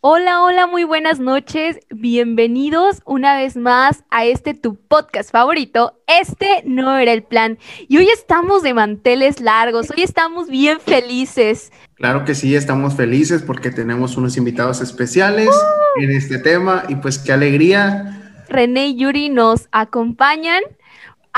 Hola, hola, muy buenas noches. Bienvenidos una vez más a este tu podcast favorito. Este no era el plan. Y hoy estamos de manteles largos, hoy estamos bien felices. Claro que sí, estamos felices porque tenemos unos invitados especiales ¡Uh! en este tema y pues qué alegría. René y Yuri nos acompañan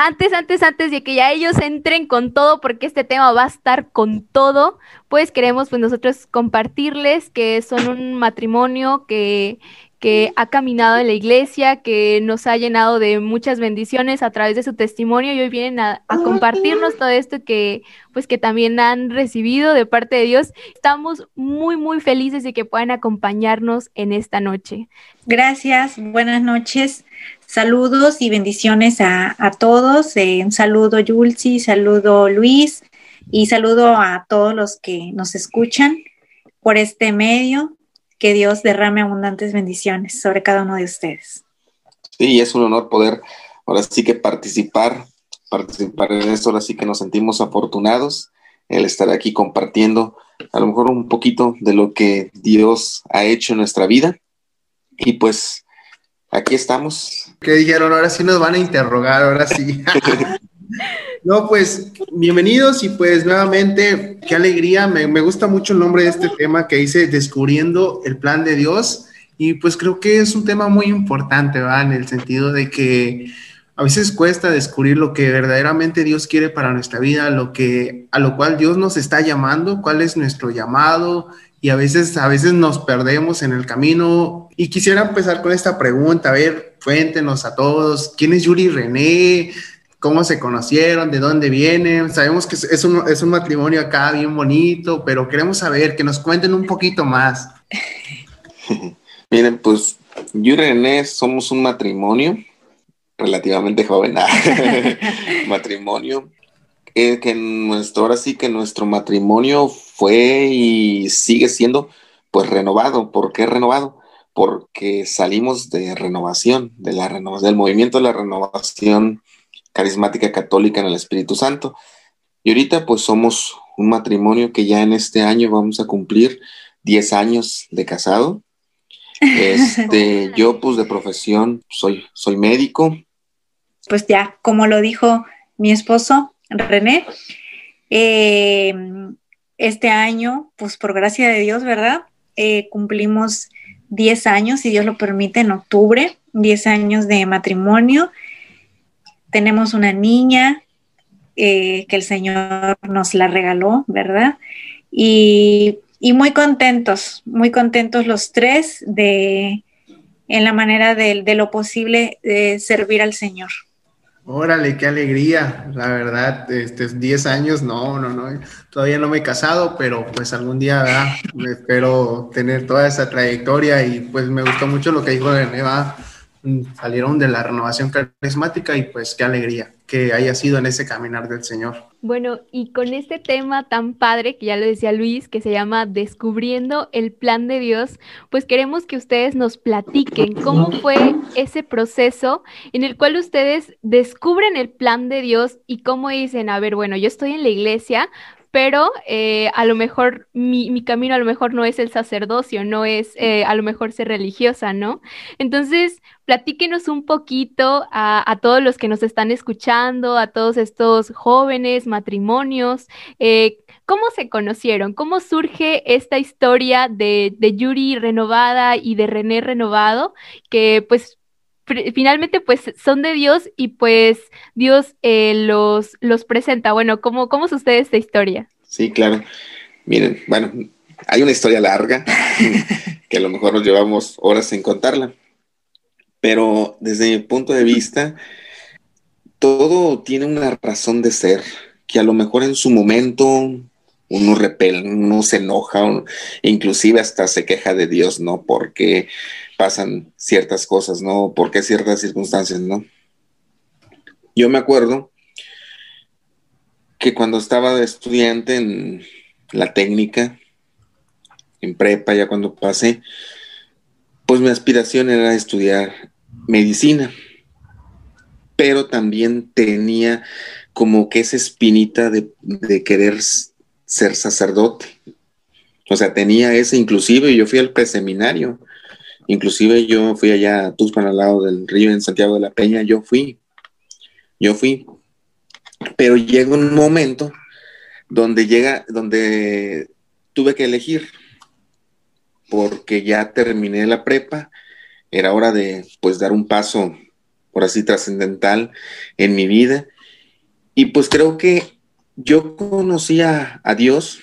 antes, antes, antes de que ya ellos entren con todo, porque este tema va a estar con todo, pues queremos pues nosotros compartirles que son un matrimonio que, que ha caminado en la iglesia, que nos ha llenado de muchas bendiciones a través de su testimonio y hoy vienen a, a, compartirnos todo esto que pues que también han recibido de parte de Dios. Estamos muy muy felices de que puedan acompañarnos en esta noche. Gracias, buenas noches. Saludos y bendiciones a, a todos. Eh, un saludo Yulsi, saludo Luis y saludo a todos los que nos escuchan por este medio. Que Dios derrame abundantes bendiciones sobre cada uno de ustedes. Sí, es un honor poder ahora sí que participar, participar en esto, ahora sí que nos sentimos afortunados el estar aquí compartiendo a lo mejor un poquito de lo que Dios ha hecho en nuestra vida. Y pues aquí estamos. ¿Qué dijeron? Ahora sí nos van a interrogar, ahora sí. no, pues bienvenidos y pues nuevamente, qué alegría. Me, me, gusta mucho el nombre de este tema que dice Descubriendo el plan de Dios. Y pues creo que es un tema muy importante, ¿va? En el sentido de que a veces cuesta descubrir lo que verdaderamente Dios quiere para nuestra vida, lo que a lo cual Dios nos está llamando, cuál es nuestro llamado, y a veces, a veces nos perdemos en el camino. Y quisiera empezar con esta pregunta, a ver, cuéntenos a todos, ¿quién es Yuri René? ¿Cómo se conocieron? ¿De dónde vienen? Sabemos que es un, es un matrimonio acá bien bonito, pero queremos saber, que nos cuenten un poquito más. Miren, pues yo y René somos un matrimonio relativamente joven, matrimonio eh, que nuestro, ahora sí que nuestro matrimonio fue y sigue siendo pues renovado. ¿Por qué renovado? Porque salimos de renovación, de la renovación, del movimiento de la renovación carismática católica en el Espíritu Santo. Y ahorita pues somos un matrimonio que ya en este año vamos a cumplir 10 años de casado. Este, yo pues de profesión soy, soy médico. Pues ya, como lo dijo mi esposo, René. Eh, este año, pues por gracia de Dios, ¿verdad? Eh, cumplimos 10 años, si Dios lo permite, en octubre, 10 años de matrimonio. Tenemos una niña eh, que el Señor nos la regaló, ¿verdad? Y, muy contentos, muy contentos los tres de, en la manera de, de lo posible de servir al Señor. Órale, qué alegría, la verdad, este, 10 años, no, no, no, todavía no me he casado, pero pues algún día ¿verdad? espero tener toda esa trayectoria y pues me gustó mucho lo que dijo René, ¿verdad? Salieron de la renovación carismática y pues qué alegría que haya sido en ese caminar del Señor. Bueno, y con este tema tan padre que ya lo decía Luis, que se llama Descubriendo el plan de Dios, pues queremos que ustedes nos platiquen cómo fue ese proceso en el cual ustedes descubren el plan de Dios y cómo dicen, a ver, bueno, yo estoy en la iglesia, pero eh, a lo mejor mi, mi, camino a lo mejor no es el sacerdocio, no es eh, a lo mejor ser religiosa, ¿no? Entonces, platíquenos un poquito a, a, todos los que nos están escuchando, a todos estos jóvenes, matrimonios, eh, ¿cómo se conocieron? ¿Cómo surge esta historia de, de Yuri renovada y de René renovado? Que pues finalmente pues son de Dios y pues Dios eh, los, los presenta. Bueno, ¿cómo, ¿cómo sucede esta historia? Sí, claro. Miren, bueno, hay una historia larga que a lo mejor nos llevamos horas en contarla, pero desde mi punto de vista, todo tiene una razón de ser que a lo mejor en su momento uno repele, uno se enoja, uno, inclusive hasta se queja de Dios, ¿no? Porque pasan ciertas cosas, ¿no? ¿Por qué ciertas circunstancias, ¿no? Yo me acuerdo que cuando estaba estudiante en la técnica, en prepa, ya cuando pasé, pues mi aspiración era estudiar medicina. pero también tenía como que esa espinita de, de querer ser sacerdote. O sea, tenía ese, inclusive yo fui al preseminario, inclusive yo fui allá a Tuxpan al lado del río en Santiago de la Peña, yo fui, yo fui. Pero llega un momento donde llega, donde tuve que elegir, porque ya terminé la prepa, era hora de pues dar un paso, por así, trascendental en mi vida. Y pues creo que yo conocí a, Dios,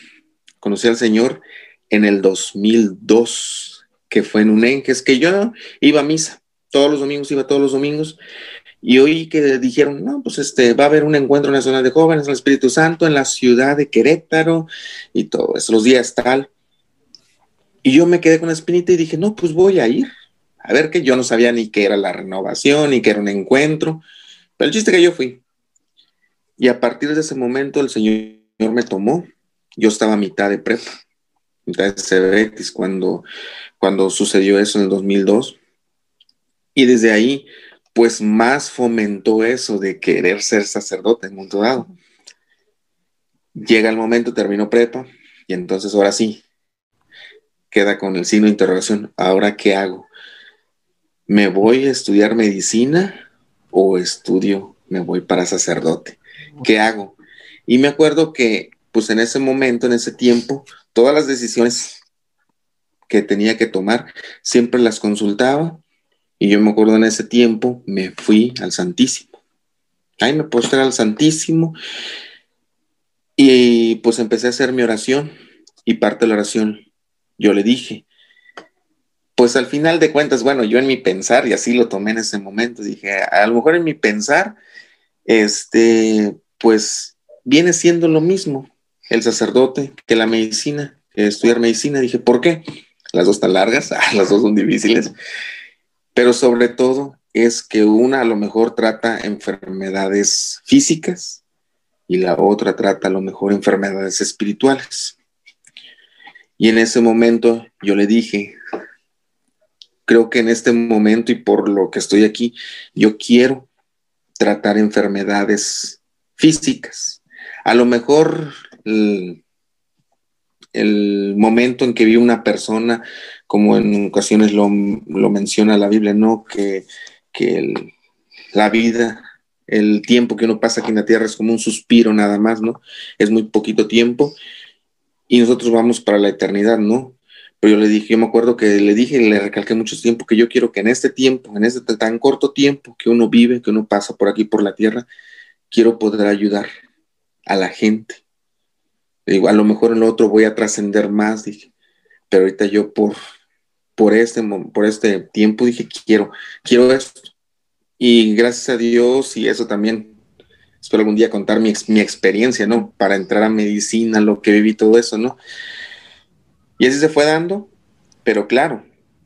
conocí al Señor en el 2002, que fue en un que yo iba a misa, todos los domingos, iba todos los domingos, y oí que dijeron, no, pues este, va a haber un encuentro nacional de jóvenes, el Espíritu Santo, en la ciudad de Querétaro, y todo eso, los días tal. Y yo me quedé con la espinita y dije, no, pues voy a ir. A ver que yo no sabía ni qué era la renovación, ni qué era un encuentro, pero el chiste que yo fui. Y a partir de ese momento el Señor me tomó. Yo estaba a mitad de prepa, de cuando, cuando sucedió eso en el 2002. Y desde ahí, pues más fomentó eso de querer ser sacerdote en un momento dado. Llega el momento, termino prepa, y entonces ahora sí, queda con el signo de interrogación. ¿Ahora qué hago? ¿Me voy a estudiar medicina o estudio, me voy para sacerdote? ¿qué hago? Y me acuerdo que, pues en ese momento, en ese tiempo, todas las decisiones que tenía que tomar, siempre las consultaba. Y yo me acuerdo en ese tiempo, me fui al Santísimo. Ahí me postré al Santísimo y pues empecé a hacer mi oración. Y parte de la oración, yo le dije, pues al final de cuentas, bueno, yo en mi pensar, y así lo tomé en ese momento, dije, a lo mejor en mi pensar, este, pues viene siendo lo mismo el sacerdote que la medicina, estudiar medicina. Dije, ¿por qué? Las dos están largas, ah, las dos son difíciles, pero sobre todo es que una a lo mejor trata enfermedades físicas y la otra trata a lo mejor enfermedades espirituales. Y en ese momento yo le dije, creo que en este momento y por lo que estoy aquí, yo quiero tratar enfermedades físicas. A lo mejor el, momento en que vi una persona, como en ocasiones lo, menciona la Biblia, ¿no? Que, la vida, el tiempo que uno pasa aquí en la tierra es como un suspiro nada más, ¿no? Es muy poquito tiempo y nosotros vamos para la eternidad, ¿no? Pero yo le dije, yo me acuerdo que le dije y le recalqué mucho tiempo que yo quiero que en este tiempo, en este tan corto tiempo que uno vive, que uno pasa por aquí, por la tierra, quiero poder ayudar a la gente. Digo, a lo mejor en lo otro voy a trascender más, dije, pero ahorita yo por, por, este, por este tiempo dije, quiero, quiero esto. Y gracias a Dios y eso también, espero algún día contar mi, mi experiencia, ¿no? Para entrar a medicina, lo que viví, todo eso, ¿no? Y así se fue dando, pero claro,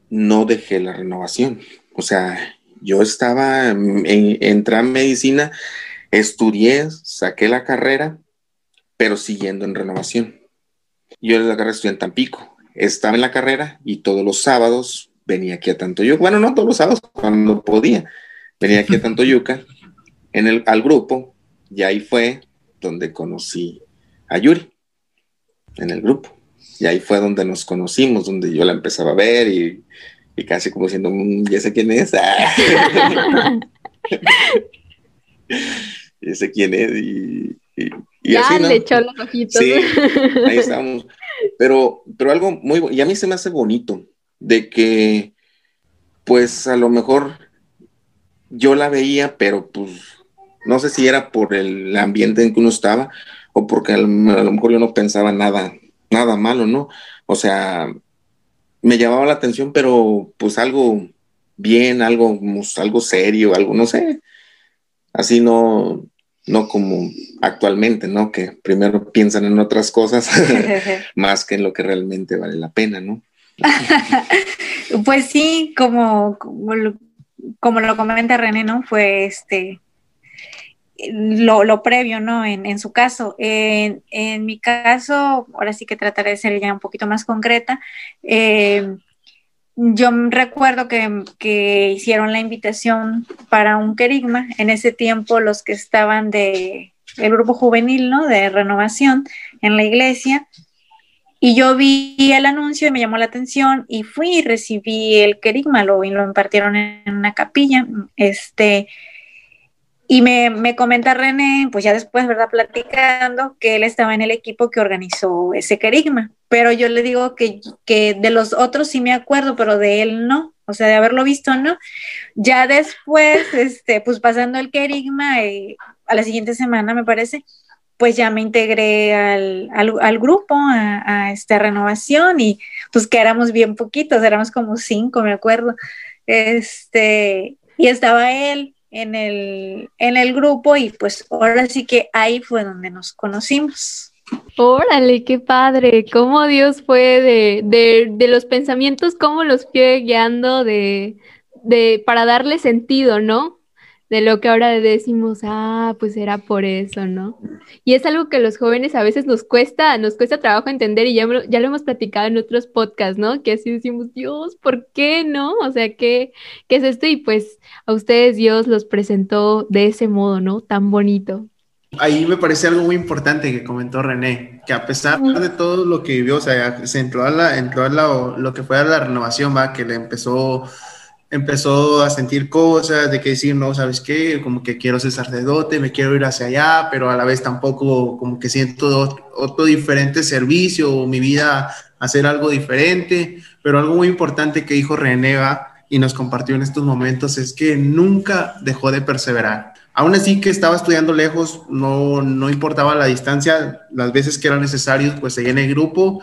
no dejé la renovación. O sea, yo estaba, en, entré a medicina Estudié, saqué la carrera, pero siguiendo en renovación. Yo la carrera estudié en Tampico. Estaba en la carrera y todos los sábados venía aquí a Tantoyuca. Bueno, no todos los sábados, cuando podía. Venía aquí a Tantoyuca en el, al grupo y ahí fue donde conocí a Yuri, en el grupo. Y ahí fue donde nos conocimos, donde yo la empezaba a ver y, casi como diciendo, mm, ya sé quién es. y sé quién es y, ya le echó los ojitos. Sí, ahí estamos. Pero, pero algo muy, y a mí se me hace bonito, de que, pues a lo mejor yo la veía, pero pues no sé si era por el ambiente en que uno estaba o porque a lo, mejor yo no pensaba nada, nada malo, ¿no? O sea, me llamaba la atención, pero pues algo bien, algo, pues, algo serio, algo, no sé, así no, no como actualmente, ¿no? Que primero piensan en otras cosas más que en lo que realmente vale la pena, ¿no? pues sí, como, como, lo, comenta René, ¿no? Fue este lo, previo, ¿no? En, su caso. En, mi caso, ahora sí que trataré de ser ya un poquito más concreta. Eh, yo recuerdo que, hicieron la invitación para un querigma. En ese tiempo los que estaban de el grupo juvenil, ¿no? De renovación en la iglesia. Y yo vi el anuncio y me llamó la atención y fui y recibí el querigma, lo, y lo impartieron en una capilla. Este, y me, me, comenta René, pues ya después, ¿verdad? Platicando, que él estaba en el equipo que organizó ese querigma. Pero yo le digo que, que de los otros sí me acuerdo, pero de él no. O sea, de haberlo visto, ¿no? Ya después, este, pues pasando el querigma, eh, a la siguiente semana, me parece, pues ya me integré al, al, grupo, a, esta renovación, y pues que éramos bien poquitos, éramos como cinco, me acuerdo. Este, y estaba él, en el, en el grupo y pues ahora sí que ahí fue donde nos conocimos. Órale, qué padre, cómo Dios fue de, de, de los pensamientos, cómo los fue guiando de, de, para darle sentido, ¿no? De lo que ahora decimos, ah, pues era por eso, ¿no? Y es algo que los jóvenes a veces nos cuesta, nos cuesta trabajo entender y ya, ya lo hemos platicado en otros podcasts, ¿no? Que así decimos, Dios, ¿por qué no? O sea, ¿qué, ¿qué es esto? Y pues a ustedes Dios los presentó de ese modo, ¿no? Tan bonito. Ahí me parece algo muy importante que comentó René, que a pesar de todo lo que vivió, o sea, se entró a la, entró a la, lo que fue a la renovación, va, que le empezó empezó a sentir cosas, de que decir, no, ¿sabes qué? Como que quiero ser sacerdote, me quiero ir hacia allá, pero a la vez tampoco como que siento otro, diferente servicio mi vida hacer algo diferente, pero algo muy importante que dijo Reneva y nos compartió en estos momentos es que nunca dejó de perseverar. Aún así que estaba estudiando lejos, no, no importaba la distancia, las veces que era necesario, pues seguía en el grupo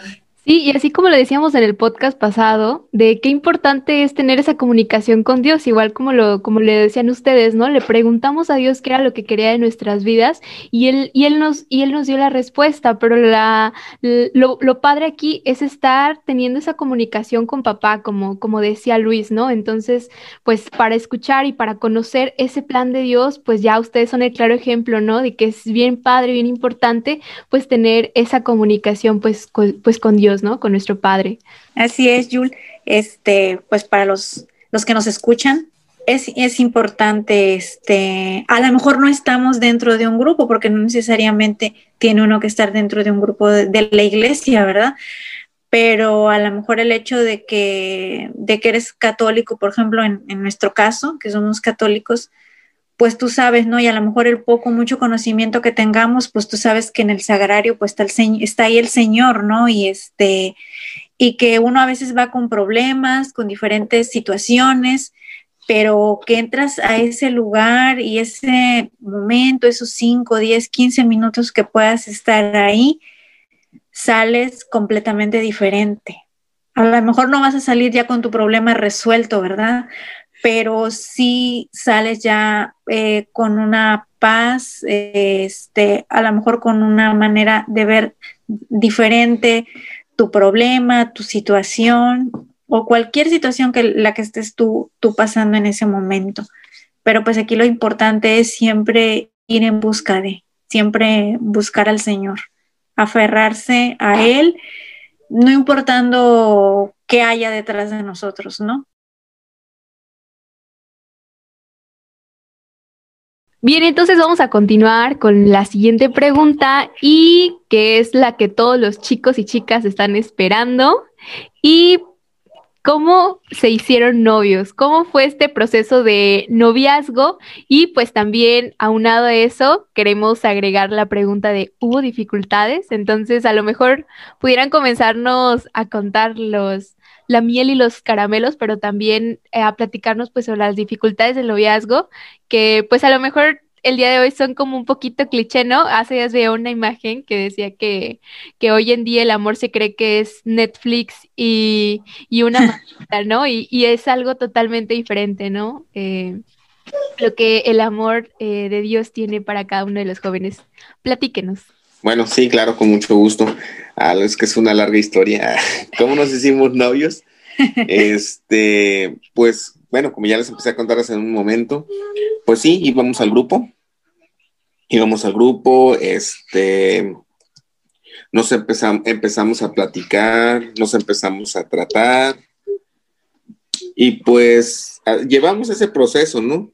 Sí, y así como lo decíamos en el podcast pasado, de qué importante es tener esa comunicación con Dios, igual como lo, como le decían ustedes, ¿no? Le preguntamos a Dios qué era lo que quería de nuestras vidas y él, y él nos, y él nos dio la respuesta, pero la, lo, lo padre aquí es estar teniendo esa comunicación con papá, como, como decía Luis, ¿no? Entonces, pues para escuchar y para conocer ese plan de Dios, pues ya ustedes son el claro ejemplo, ¿no? De que es bien padre, bien importante, pues tener esa comunicación, pues, pues con Dios. ¿No? Con nuestro Padre. Así es, Yul. Este, pues para los, los que nos escuchan, es, es, importante, este, a lo mejor no estamos dentro de un grupo, porque no necesariamente tiene uno que estar dentro de un grupo de, la iglesia, ¿verdad? Pero a lo mejor el hecho de que, de que eres católico, por ejemplo, en, en nuestro caso, que somos católicos, pues tú sabes, ¿no? Y a lo mejor el poco, mucho conocimiento que tengamos, pues tú sabes que en el sagrario pues está, el, está ahí el Señor, ¿no? Y este, y que uno a veces va con problemas, con diferentes situaciones, pero que entras a ese lugar y ese momento, esos 5, 10, 15 minutos que puedas estar ahí, sales completamente diferente. A lo mejor no vas a salir ya con tu problema resuelto, ¿verdad? Pero sí sales ya eh, con una paz, este, a lo mejor con una manera de ver diferente tu problema, tu situación o cualquier situación que la que estés tú, tú pasando en ese momento. Pero pues aquí lo importante es siempre ir en busca de, siempre buscar al Señor, aferrarse a Él, no importando qué haya detrás de nosotros, ¿no? Bien, entonces vamos a continuar con la siguiente pregunta y que es la que todos los chicos y chicas están esperando. ¿Y cómo se hicieron novios? ¿Cómo fue este proceso de noviazgo? Y pues también, aunado a eso, queremos agregar la pregunta de ¿hubo dificultades? Entonces, a lo mejor pudieran comenzarnos a contar los la miel y los caramelos, pero también eh, a platicarnos pues sobre las dificultades del noviazgo, que pues a lo mejor el día de hoy son como un poquito cliché, ¿no? Hace días veo una imagen que decía que, que hoy en día el amor se cree que es Netflix y, y una maquita, ¿no? Y, y, es algo totalmente diferente, ¿no? Eh, lo que el amor eh, de Dios tiene para cada uno de los jóvenes. Platíquenos. Bueno, sí, claro, con mucho gusto. Ah, es que es una larga historia. ¿Cómo nos hicimos novios? Este, pues, bueno, como ya les empecé a contar hace un momento, pues sí, íbamos al grupo. Íbamos al grupo, este, nos empezamos, empezamos a platicar, nos empezamos a tratar, Y pues llevamos ese proceso, ¿no?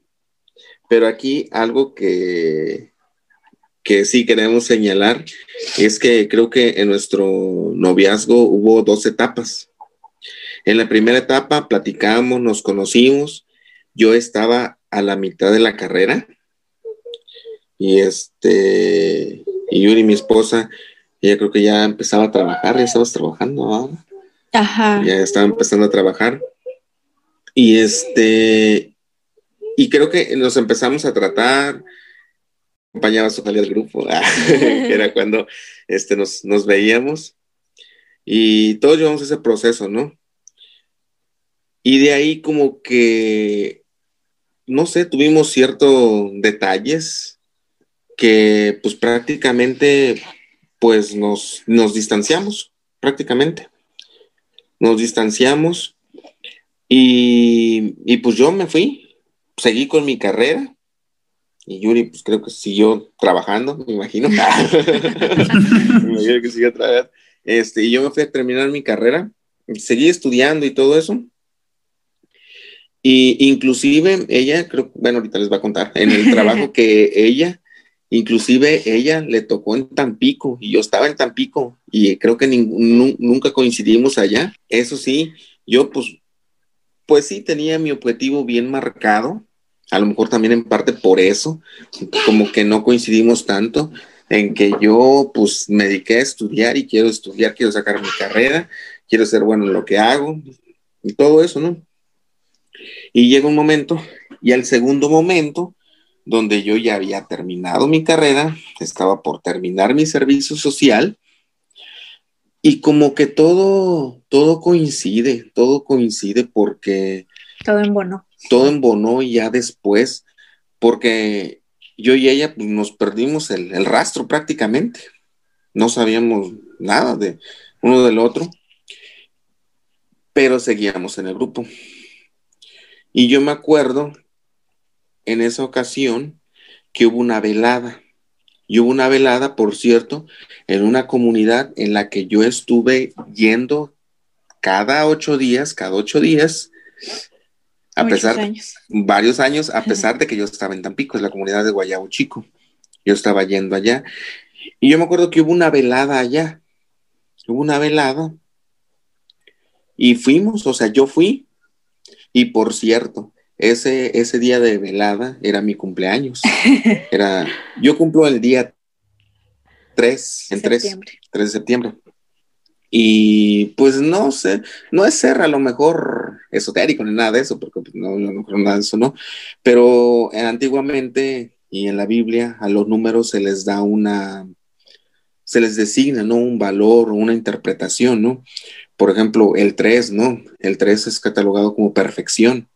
Pero aquí algo que, que sí queremos señalar es que creo que en nuestro noviazgo hubo dos etapas. En la primera etapa platicamos, nos conocimos, yo estaba a la mitad de la carrera y este, y Yuri, mi esposa, ella creo que ya empezaba a trabajar, ya estabas trabajando ahora. Ajá. Ya estaba empezando a trabajar. Y este, y creo que nos empezamos a tratar, acompañaba salida del grupo, que era cuando este, nos, nos veíamos. Y todos llevamos ese proceso, ¿no? Y de ahí como que, no sé, tuvimos ciertos detalles que pues prácticamente pues nos, nos distanciamos, prácticamente. Nos distanciamos y, y pues yo me fui, seguí con mi carrera y Yuri, pues creo que siguió trabajando, me imagino. me imagino que siguió trabajando. Este, y yo me fui a terminar mi carrera, seguí estudiando y todo eso. Y inclusive ella, creo, bueno, ahorita les va a contar, en el trabajo que ella, inclusive ella le tocó en Tampico y yo estaba en Tampico y creo que nunca coincidimos allá. Eso sí, yo pues, pues sí tenía mi objetivo bien marcado, a lo mejor también en parte por eso, como que no coincidimos tanto en que yo pues me dediqué a estudiar y quiero estudiar, quiero sacar mi carrera, quiero ser bueno en lo que hago y todo eso, ¿no? Y llega un momento, y al segundo momento, donde yo ya había terminado mi carrera, estaba por terminar mi servicio social, y como que todo, todo coincide, todo coincide porque... Todo en bono. Todo y ya después, porque yo y ella pues, nos perdimos el, el rastro prácticamente. No sabíamos nada de uno del otro, pero seguíamos en el grupo. Y yo me acuerdo en esa ocasión que hubo una velada. Y hubo una velada, por cierto, en una comunidad en la que yo estuve yendo cada ocho días, cada ocho días, a pesar años. varios años, a pesar de que yo estaba en Tampico, es la comunidad de Guayabo Chico. Yo estaba yendo allá. Y yo me acuerdo que hubo una velada allá. Hubo una velada. Y fuimos, o sea, yo fui y por cierto, ese, ese día de velada era mi cumpleaños. Era, yo cumplo el día 3, en 3, 3 de septiembre. Y pues no sé, no es ser a lo mejor esotérico ni nada de eso, porque pues, no, no creo nada de eso, ¿no? Pero antiguamente y en la Biblia a los números se les da una, se les designa, ¿no? Un valor, una interpretación, ¿no? Por ejemplo, el 3, ¿no? El 3 es catalogado como perfección.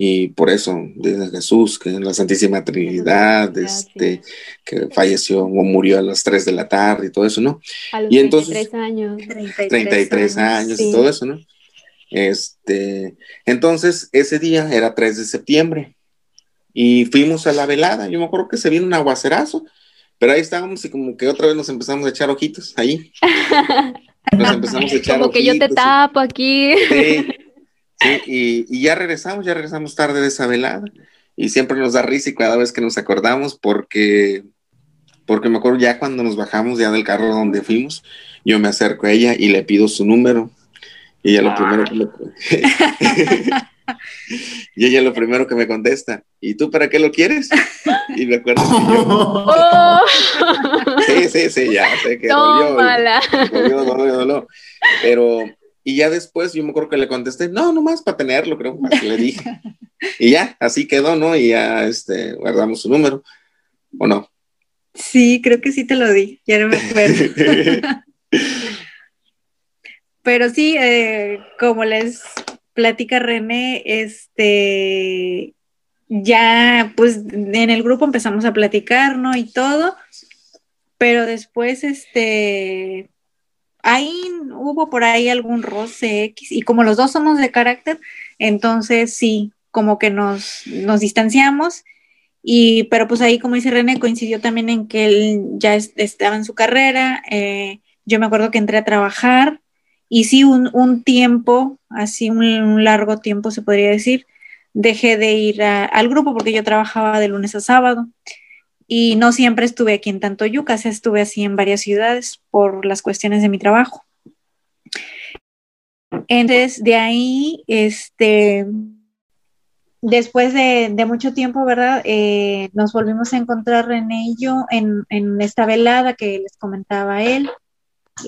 Y por eso, desde Jesús, que en la Santísima Trinidad, este, que falleció o murió a las 3 de la tarde y todo eso, ¿no? A los y entonces, 33 años. 33, años, y todo eso, ¿no? Este, entonces, ese día era 3 de septiembre y fuimos a la velada. Yo me acuerdo que se vino un aguacerazo, pero ahí estábamos y como que otra vez nos empezamos a echar ojitos ahí. Nos empezamos a echar Como que yo te tapo aquí. Sí, sí y, ya regresamos, ya regresamos tarde de esa velada. Y siempre nos da risa y cada vez que nos acordamos porque, porque me acuerdo ya cuando nos bajamos ya del carro donde fuimos, yo me acerco a ella y le pido su número. Y ella lo primero que me... y ella lo primero que me contesta, ¿y tú para qué lo quieres? Y me acuerdo que yo... Oh. Sí, sí, sí, ya sé que dolió, dolió, dolió, dolió, Pero, y ya después yo me acuerdo que le contesté, no, nomás para tenerlo, creo, le dije. Y ya, así quedó, ¿no? Y ya, este, guardamos su número, ¿o no? Sí, creo que sí te lo di, ya no me acuerdo. Pero sí, eh, como les platica René, este, ya pues en el grupo empezamos a platicar, ¿no? Y todo, pero después, este, ahí hubo por ahí algún roce X, y como los dos somos de carácter, entonces sí, como que nos, nos distanciamos, y, pero pues ahí, como dice René, coincidió también en que él ya estaba en su carrera, eh, yo me acuerdo que entré a trabajar, y sí, un, tiempo, así un, largo tiempo se podría decir, dejé de ir al grupo porque yo trabajaba de lunes a sábado y no siempre estuve aquí en Tantoyuca, o estuve así en varias ciudades por las cuestiones de mi trabajo. Entonces, de ahí, este, después de, mucho tiempo, ¿verdad? Eh, nos volvimos a encontrar René y yo en, esta velada que les comentaba él.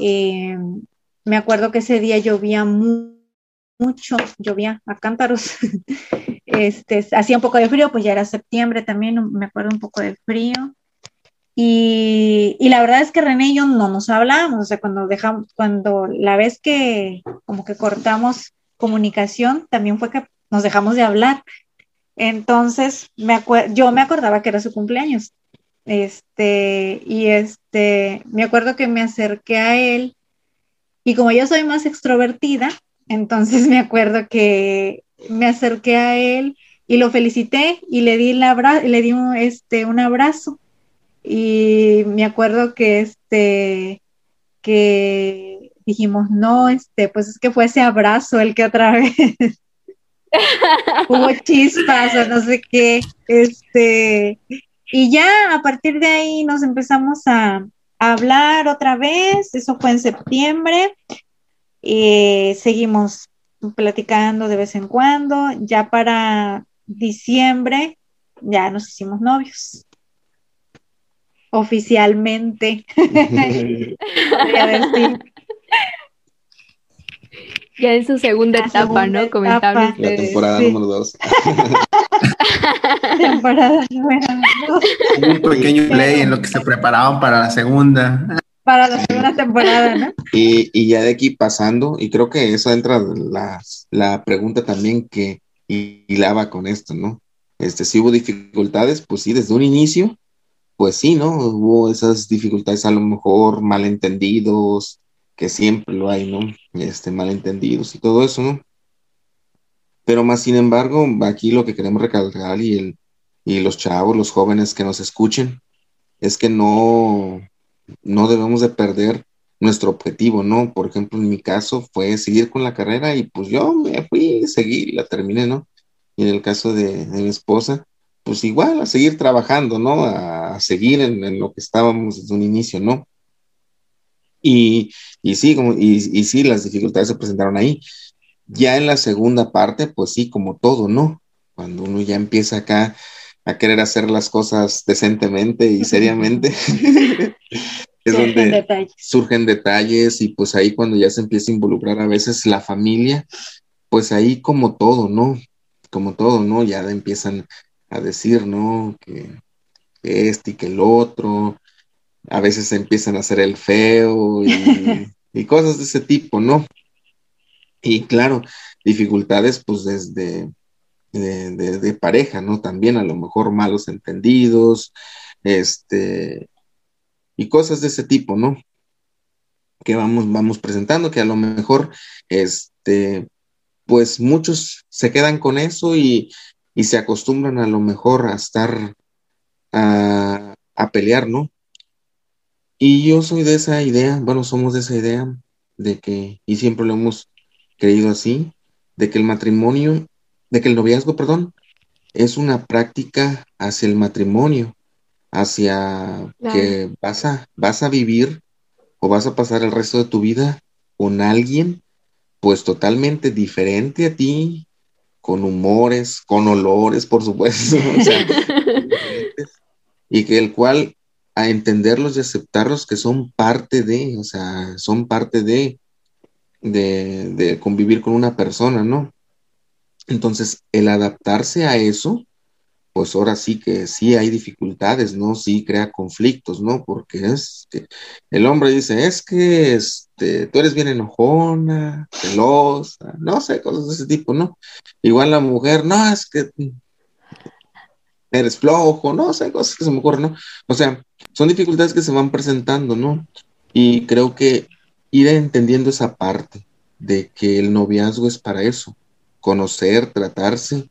Eh, me acuerdo que ese día llovía mucho, llovía a cántaros. este, hacía un poco de frío, pues ya era septiembre también, me acuerdo un poco de frío. Y, la verdad es que René y yo no nos hablábamos, o sea, cuando dejamos, cuando la vez que como que cortamos comunicación, también fue que nos dejamos de hablar. Entonces, me yo me acordaba que era su cumpleaños. Este, y este, me acuerdo que me acerqué a él y como yo soy más extrovertida, entonces me acuerdo que me acerqué a él y lo felicité y le di, la le di un, este, un abrazo. Y me acuerdo que, este, que dijimos, no, este, pues es que fue ese abrazo el que otra vez hubo chispas o no sé qué, este, y ya a partir de ahí nos empezamos a, hablar otra vez, eso fue en septiembre, y seguimos platicando de vez en cuando, ya para diciembre ya nos hicimos novios. Oficialmente. Ya en su segunda etapa, ¿no? Comentaban La temporada número dos. temporada número dos. Un pequeño play en lo que se preparaban para la segunda. Para la segunda temporada, ¿no? Y, y ya de aquí pasando, y creo que eso entra la, la pregunta también que hilaba con esto, ¿no? Este, si hubo dificultades, pues sí, desde un inicio, pues sí, ¿no? Hubo esas dificultades, a lo mejor malentendidos, que siempre lo hay, ¿no? Este, malentendidos y todo eso, ¿no? Pero más sin embargo, aquí lo que queremos recalcar y, el, y los chavos, los jóvenes que nos escuchen, es que no, no debemos de perder nuestro objetivo, ¿no? Por ejemplo, en mi caso fue seguir con la carrera y pues yo me fui, seguí, la terminé, ¿no? Y en el caso de, mi esposa, pues igual a seguir trabajando, ¿no? A, seguir en, lo que estábamos desde un inicio, ¿no? Y, y sí, como, y, y sí, las dificultades se presentaron ahí. Ya en la segunda parte, pues sí, como todo, ¿no? Cuando uno ya empieza acá a querer hacer las cosas decentemente y seriamente, es donde surgen detalles y pues ahí cuando ya se empieza a involucrar a veces la familia, pues ahí como todo, ¿no? Como todo, ¿no? Ya empiezan a decir, ¿no? Que, que este y que el otro, a veces empiezan a hacer el feo y, cosas de ese tipo, ¿no? Y claro, dificultades pues desde de, pareja, ¿no? También a lo mejor malos entendidos, este, y cosas de ese tipo, ¿no? Que vamos, vamos presentando, que a lo mejor, este, pues muchos se quedan con eso y, y se acostumbran a lo mejor a estar a, a pelear, ¿no? Y yo soy de esa idea, bueno, somos de esa idea de que, y siempre lo hemos creído así, de que el matrimonio, de que el noviazgo, perdón, es una práctica hacia el matrimonio, hacia que vas a, vas a vivir o vas a pasar el resto de tu vida con alguien, pues totalmente diferente a ti, con humores, con olores, por supuesto, y que el cual a entenderlos y aceptarlos que son parte de, o sea, son parte de, de, convivir con una persona, ¿no? Entonces, el adaptarse a eso, pues ahora sí que sí hay dificultades, ¿no? Sí crea conflictos, ¿no? Porque es que el hombre dice, es que este, tú eres bien enojona, celosa, no sé, cosas de ese tipo, ¿no? Igual la mujer, no, es que eres flojo, no sé, cosas que se me ocurren, ¿no? O sea, son dificultades que se van presentando, ¿no? Y creo que ir entendiendo esa parte de que el noviazgo es para eso, conocer, tratarse,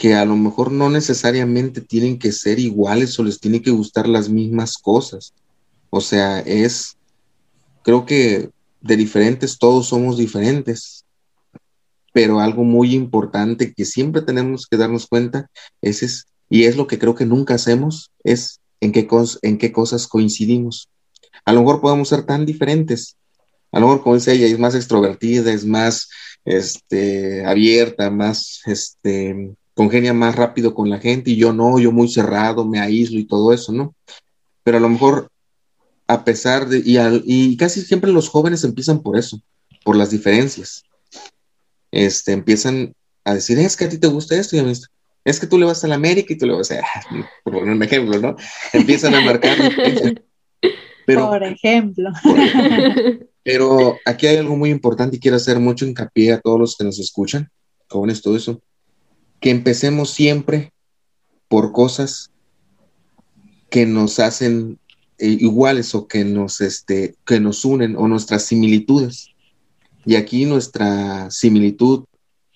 que a lo mejor no necesariamente tienen que ser iguales o les tiene que gustar las mismas cosas. O sea, es, creo que de diferentes, todos somos diferentes, pero algo muy importante que siempre tenemos que darnos cuenta es, y es lo que creo que nunca hacemos, es en qué, en qué cosas coincidimos. A lo mejor podemos ser tan diferentes. A lo mejor, como dice ella, es más extrovertida, es más este, abierta, más este, congenia más rápido con la gente y yo no, yo muy cerrado, me aíslo y todo eso, ¿no? Pero a lo mejor, a pesar de, y, y casi siempre los jóvenes empiezan por eso, por las diferencias. Este, empiezan a decir, es que a ti te gusta esto, y a mí es que tú le vas a la América y tú le vas a, por poner un ejemplo, ¿no? Empiezan a marcar. Pero, por ejemplo. pero aquí hay algo muy importante y quiero hacer mucho hincapié a todos los que nos escuchan, jóvenes, todo eso, que empecemos siempre por cosas que nos hacen eh, iguales o que nos, este, que nos unen o nuestras similitudes. Y aquí nuestra similitud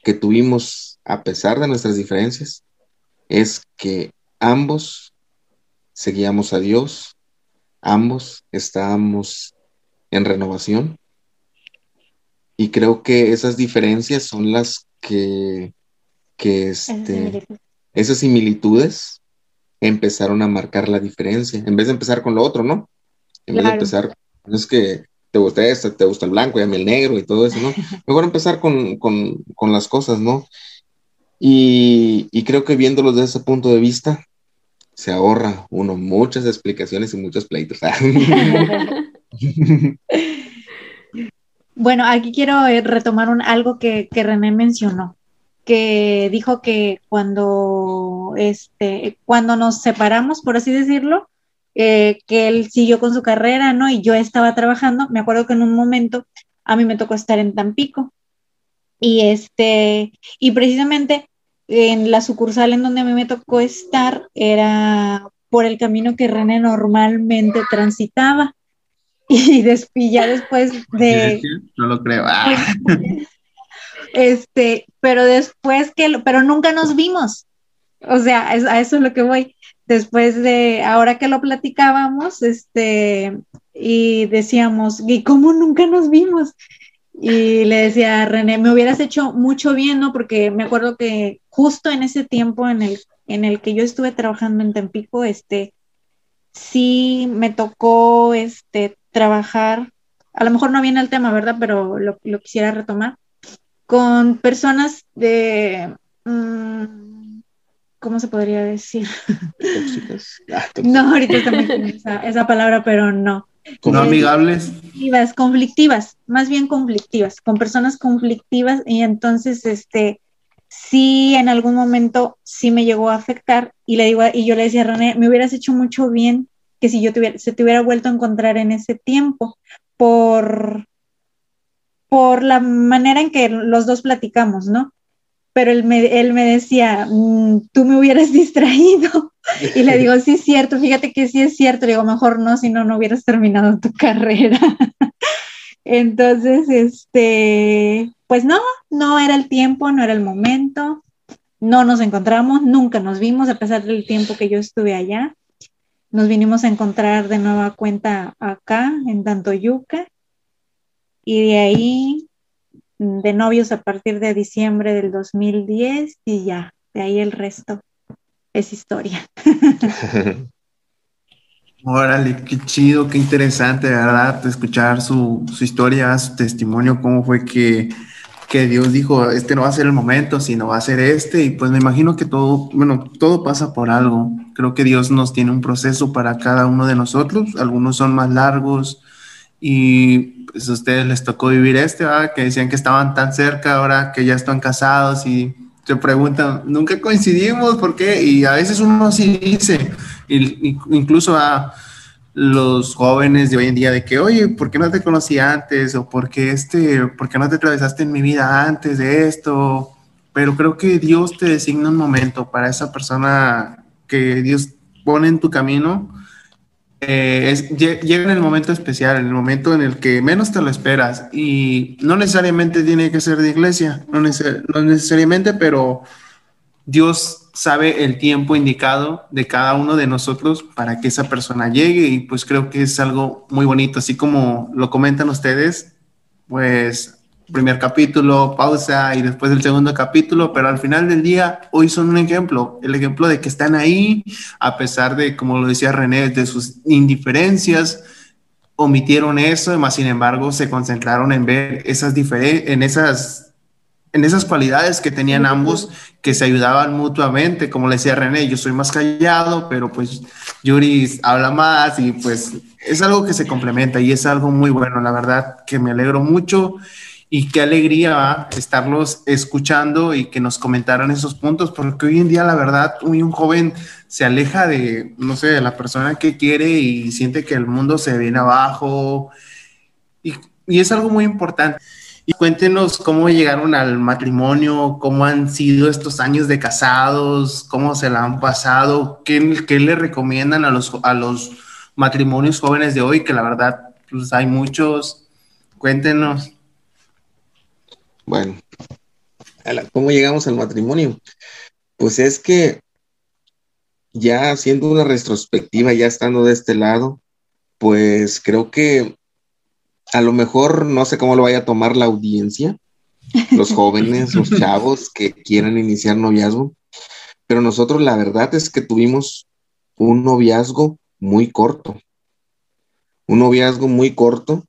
que tuvimos a pesar de nuestras diferencias es que ambos seguíamos a Dios, ambos estábamos en renovación y creo que esas diferencias son las que, que este, esas similitudes empezaron a marcar la diferencia, en vez de empezar con lo otro, ¿no? En vez de empezar, es que te gusta esto, te gusta el blanco y a mí el negro y todo eso, ¿no? Mejor empezar con, las cosas, ¿no? Y, creo que viéndolo desde ese punto de vista, se ahorra uno muchas explicaciones y muchos pleitos. bueno, aquí quiero eh, retomar un, algo que, que, René mencionó, que dijo que cuando, este, cuando nos separamos, por así decirlo, eh, que él siguió con su carrera, ¿no? Y yo estaba trabajando, me acuerdo que en un momento a mí me tocó estar en Tampico y este, y precisamente en la sucursal en donde a mí me tocó estar era por el camino que René normalmente transitaba. Y, ya después de... No lo creo. Ah. Este, pero después que, pero nunca nos vimos. O sea, a eso es lo que voy después de, ahora que lo platicábamos, este, y decíamos, ¿y cómo nunca nos vimos? Y le decía a René, me hubieras hecho mucho bien, ¿no? Porque me acuerdo que justo en ese tiempo en el, en el que yo estuve trabajando en Tampico, este, sí me tocó, este, trabajar, a lo mejor no viene el tema, ¿verdad? Pero lo, quisiera retomar, con personas de... Mm, ¿cómo se podría decir? Tóxicas. Ah, no, ahorita también esa, esa palabra, pero no. ¿No amigables? Conflictivas, conflictivas, más bien conflictivas, con personas conflictivas y entonces, este, sí, en algún momento sí me llegó a afectar y le digo, y yo le decía a René, me hubieras hecho mucho bien que si yo se te hubiera vuelto a encontrar en ese tiempo por, por la manera en que los dos platicamos, ¿no? pero él me, él me decía, mm, tú me hubieras distraído. Y le digo, sí es cierto, fíjate que sí es cierto. Le digo, mejor no, si no, no hubieras terminado tu carrera. Entonces, este, pues no, no era el tiempo, no era el momento. No nos encontramos, nunca nos vimos, a pesar del tiempo que yo estuve allá. Nos vinimos a encontrar de nueva cuenta acá, en Tantoyuca. Y de ahí de novios a partir de diciembre del 2010 y ya, de ahí el resto es historia. Órale, qué chido, qué interesante, ¿verdad? Escuchar su, historia, su testimonio, cómo fue que, que, Dios dijo, este no va a ser el momento, sino va a ser este. Y pues me imagino que todo, bueno, todo pasa por algo. Creo que Dios nos tiene un proceso para cada uno de nosotros. Algunos son más largos y pues a ustedes les tocó vivir este, que decían que estaban tan cerca ahora que ya están casados y se preguntan, nunca coincidimos, ¿por qué? Y a veces uno sí dice, incluso a los jóvenes de hoy en día, de que, oye, ¿por qué no te conocí antes? O ¿por qué, este, ¿por qué no te atravesaste en mi vida antes de esto? Pero creo que Dios te designa un momento para esa persona que Dios pone en tu camino eh, es, llega en el momento especial, en el momento en el que menos te lo esperas y no necesariamente tiene que ser de iglesia, no, necesariamente, pero Dios sabe el tiempo indicado de cada uno de nosotros para que esa persona llegue y pues creo que es algo muy bonito, así como lo comentan ustedes, pues primer capítulo, pausa y después el segundo capítulo, pero al final del día hoy son un ejemplo, el ejemplo de que están ahí a pesar de, como lo decía René, de sus indiferencias, omitieron eso, más sin embargo se concentraron en ver esas diferencias, en esas en esas cualidades que tenían ambos que se ayudaban mutuamente, como le decía René, yo soy más callado, pero pues Yuri habla más y pues es algo que se complementa y es algo muy bueno, la verdad que me alegro mucho y qué alegría estarlos escuchando y que nos comentaran esos puntos, porque hoy en día la verdad un joven se aleja de, no sé, de la persona que quiere y siente que el mundo se viene abajo y, y es algo muy importante. Y cuéntenos cómo llegaron al matrimonio, cómo han sido estos años de casados, cómo se la han pasado, qué, qué le recomiendan a los, a los matrimonios jóvenes de hoy, que la verdad pues hay muchos. Cuéntenos. Bueno, ¿cómo llegamos al matrimonio? Pues es que ya haciendo una retrospectiva, ya estando de este lado, pues creo que a lo mejor no sé cómo lo vaya a tomar la audiencia, los jóvenes, los chavos que quieran iniciar noviazgo, pero nosotros la verdad es que tuvimos un noviazgo muy corto, un noviazgo muy corto,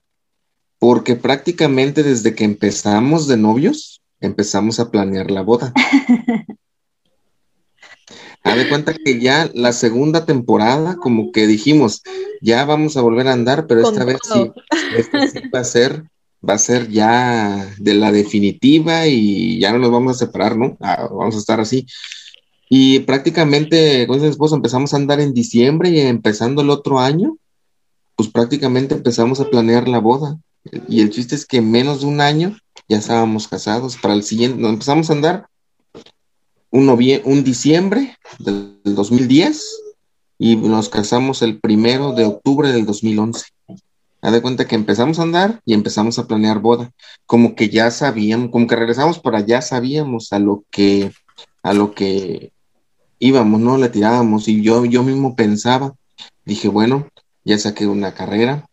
porque prácticamente desde que empezamos de novios, empezamos a planear la boda. Haz de cuenta que ya la segunda temporada, como que dijimos, ya vamos a volver a andar, pero esta vez sí, esta sí va a ser, va a ser ya de la definitiva y ya no nos vamos a separar, ¿no? Ah, vamos a estar así. Y prácticamente con ese esposo empezamos a andar en diciembre y empezando el otro año, pues prácticamente empezamos a planear la boda. Y el chiste es que en menos de un año ya estábamos casados. Para el siguiente, nos empezamos a andar un, un diciembre del 2010 y nos casamos el primero de octubre del 2011. Haz de cuenta que empezamos a andar y empezamos a planear boda. Como que ya sabíamos, como que regresamos para allá, sabíamos a lo que, a lo que íbamos, ¿no? Le tirábamos y yo, yo mismo pensaba, dije, bueno, ya saqué una carrera,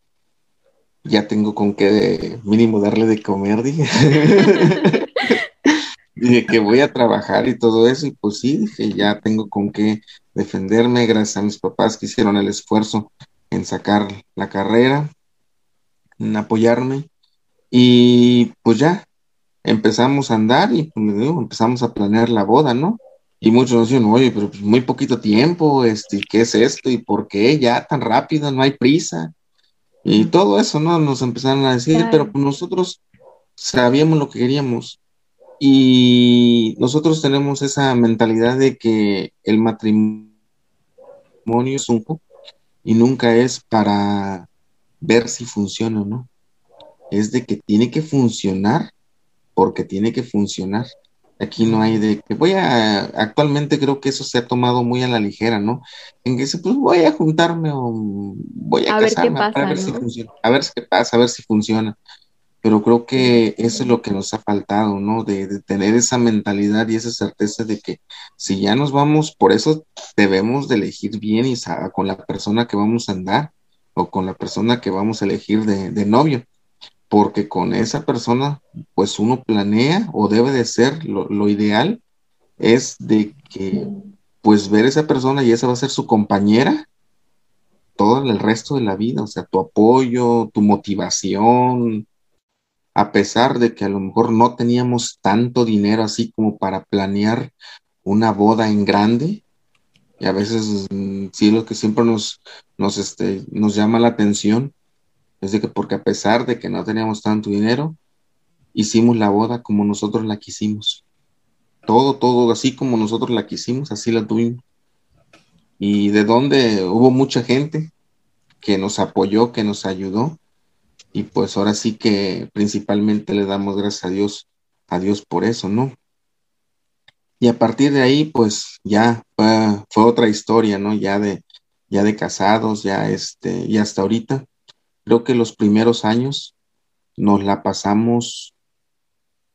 ya tengo con qué mínimo darle de comer, dije. dije que voy a trabajar y todo eso, y pues sí, dije, ya tengo con qué defenderme, gracias a mis papás que hicieron el esfuerzo en sacar la carrera, en apoyarme, y pues ya empezamos a andar y pues, digo, empezamos a planear la boda, ¿no? Y muchos nos dicen, oye, pero pues muy poquito tiempo, este, ¿qué es esto? ¿Y por qué ya tan rápido? No hay prisa. Y todo eso, ¿no? Nos empezaron a decir, pero pues nosotros sabíamos lo que queríamos. Y nosotros tenemos esa mentalidad de que el matrimonio es un y nunca es para ver si funciona o no. Es de que tiene que funcionar porque tiene que funcionar. Aquí no hay de que voy a, actualmente creo que eso se ha tomado muy a la ligera, ¿no? En que se, pues voy a juntarme o voy a, casarme a ver si funciona, a ver qué pasa, a ver si funciona pero creo que eso es lo que nos ha faltado, ¿no? De, tener esa mentalidad y esa certeza de que si ya nos vamos, por eso debemos de elegir bien y con la persona que vamos a andar o con la persona que vamos a elegir de, novio, porque con esa persona, pues uno planea o debe de ser lo, ideal es de que pues ver esa persona y esa va a ser su compañera todo el resto de la vida, o sea, tu apoyo, tu motivación, a pesar de que a lo mejor no teníamos tanto dinero así como para planear una boda en grande, y a veces mm, sí lo que siempre nos, nos, este, nos llama la atención es de que porque a pesar de que no teníamos tanto dinero, hicimos la boda como nosotros la quisimos. Todo, todo así como nosotros la quisimos, así la tuvimos. Y de donde hubo mucha gente que nos apoyó, que nos ayudó, y pues ahora sí que principalmente le damos gracias a Dios, a Dios por eso, ¿no? Y a partir de ahí, pues ya fue, otra historia, ¿no? Ya de, ya de casados, ya este, y hasta ahorita, creo que los primeros años nos la pasamos,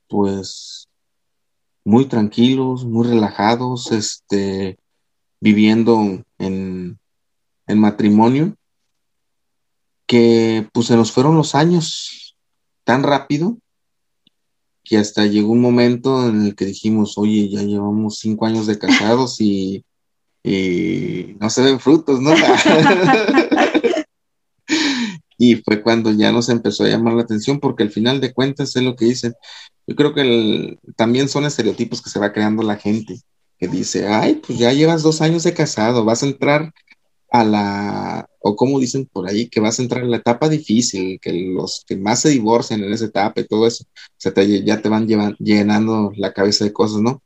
pues, muy tranquilos, muy relajados, este, viviendo en, en matrimonio que pues se nos fueron los años tan rápido que hasta llegó un momento en el que dijimos, oye, ya llevamos cinco años de casados y, no se ven frutos, ¿no? y fue cuando ya nos empezó a llamar la atención, porque al final de cuentas es lo que dicen. Yo creo que también son estereotipos que se va creando la gente, que dice, ay, pues ya llevas dos años de casado, vas a entrar a la, o como dicen por ahí, que vas a entrar en la etapa difícil, que los que más se divorcian en esa etapa y todo eso, ya te van llenando la cabeza de cosas, ¿no?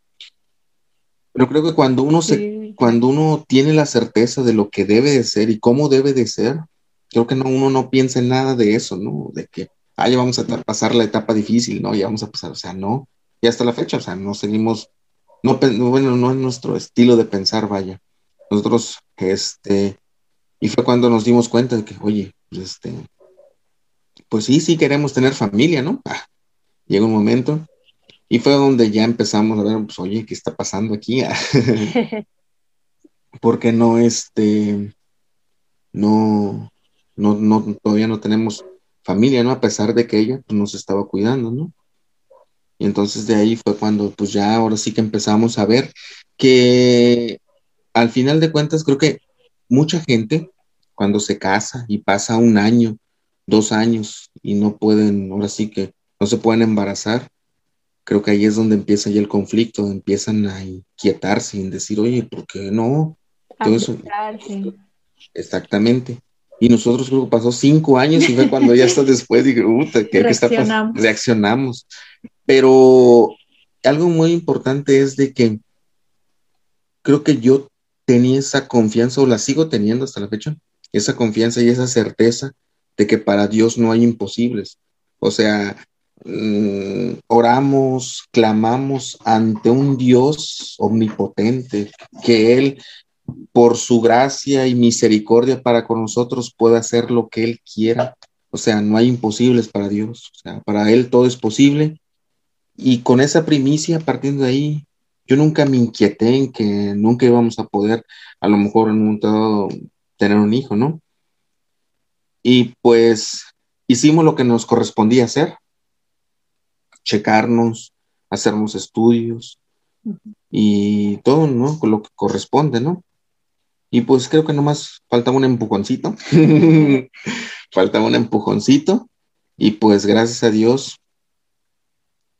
Pero creo que cuando uno se, cuando uno tiene la certeza de lo que debe de ser y cómo debe de ser, creo que no, uno no piensa en nada de eso, ¿no? De que, ah, ya vamos a pasar la etapa difícil, ¿no? Ya vamos a pasar, o sea, no. Y hasta la fecha, o sea, no seguimos, no, bueno, no es nuestro estilo de pensar, vaya. Nosotros, este, y fue cuando nos dimos cuenta de que, oye, pues este, pues sí, sí queremos tener familia, ¿no? Ah, llega un momento. Y fue donde ya empezamos a ver, pues, oye, ¿qué está pasando aquí? Porque no, este, no, no, no, todavía no tenemos familia, ¿no? A pesar de que ella pues, nos estaba cuidando, ¿no? Y entonces de ahí fue cuando, pues ya ahora sí que empezamos a ver que al final de cuentas creo que mucha gente cuando se casa y pasa un año, dos años y no pueden, ahora sí que no se pueden embarazar, creo que ahí es donde empieza ya el conflicto, empiezan a inquietarse y decir, oye, ¿por qué no? Todo eso. Exactamente. Y nosotros creo que pasó cinco años y fue cuando ya está después, dije, puta, ¿qué, pasando? Reaccionamos. Pero algo muy importante es de que creo que yo tenía esa confianza o la sigo teniendo hasta la fecha, esa confianza y esa certeza de que para Dios no hay imposibles. O sea, mm, oramos, clamamos ante un Dios omnipotente, que Él por su gracia y misericordia para con nosotros puede hacer lo que Él quiera. O sea, no hay imposibles para Dios. O sea, para Él todo es posible. Y con esa primicia, partiendo de ahí, yo nunca me inquieté en que nunca íbamos a poder, a lo mejor en un momento, tener un hijo, ¿no? Y pues hicimos lo que nos correspondía hacer, checarnos, hacernos estudios y todo, ¿no? Con lo que corresponde, ¿no? Y pues creo que nomás faltaba un empujoncito. faltaba un empujoncito. Y pues gracias a Dios,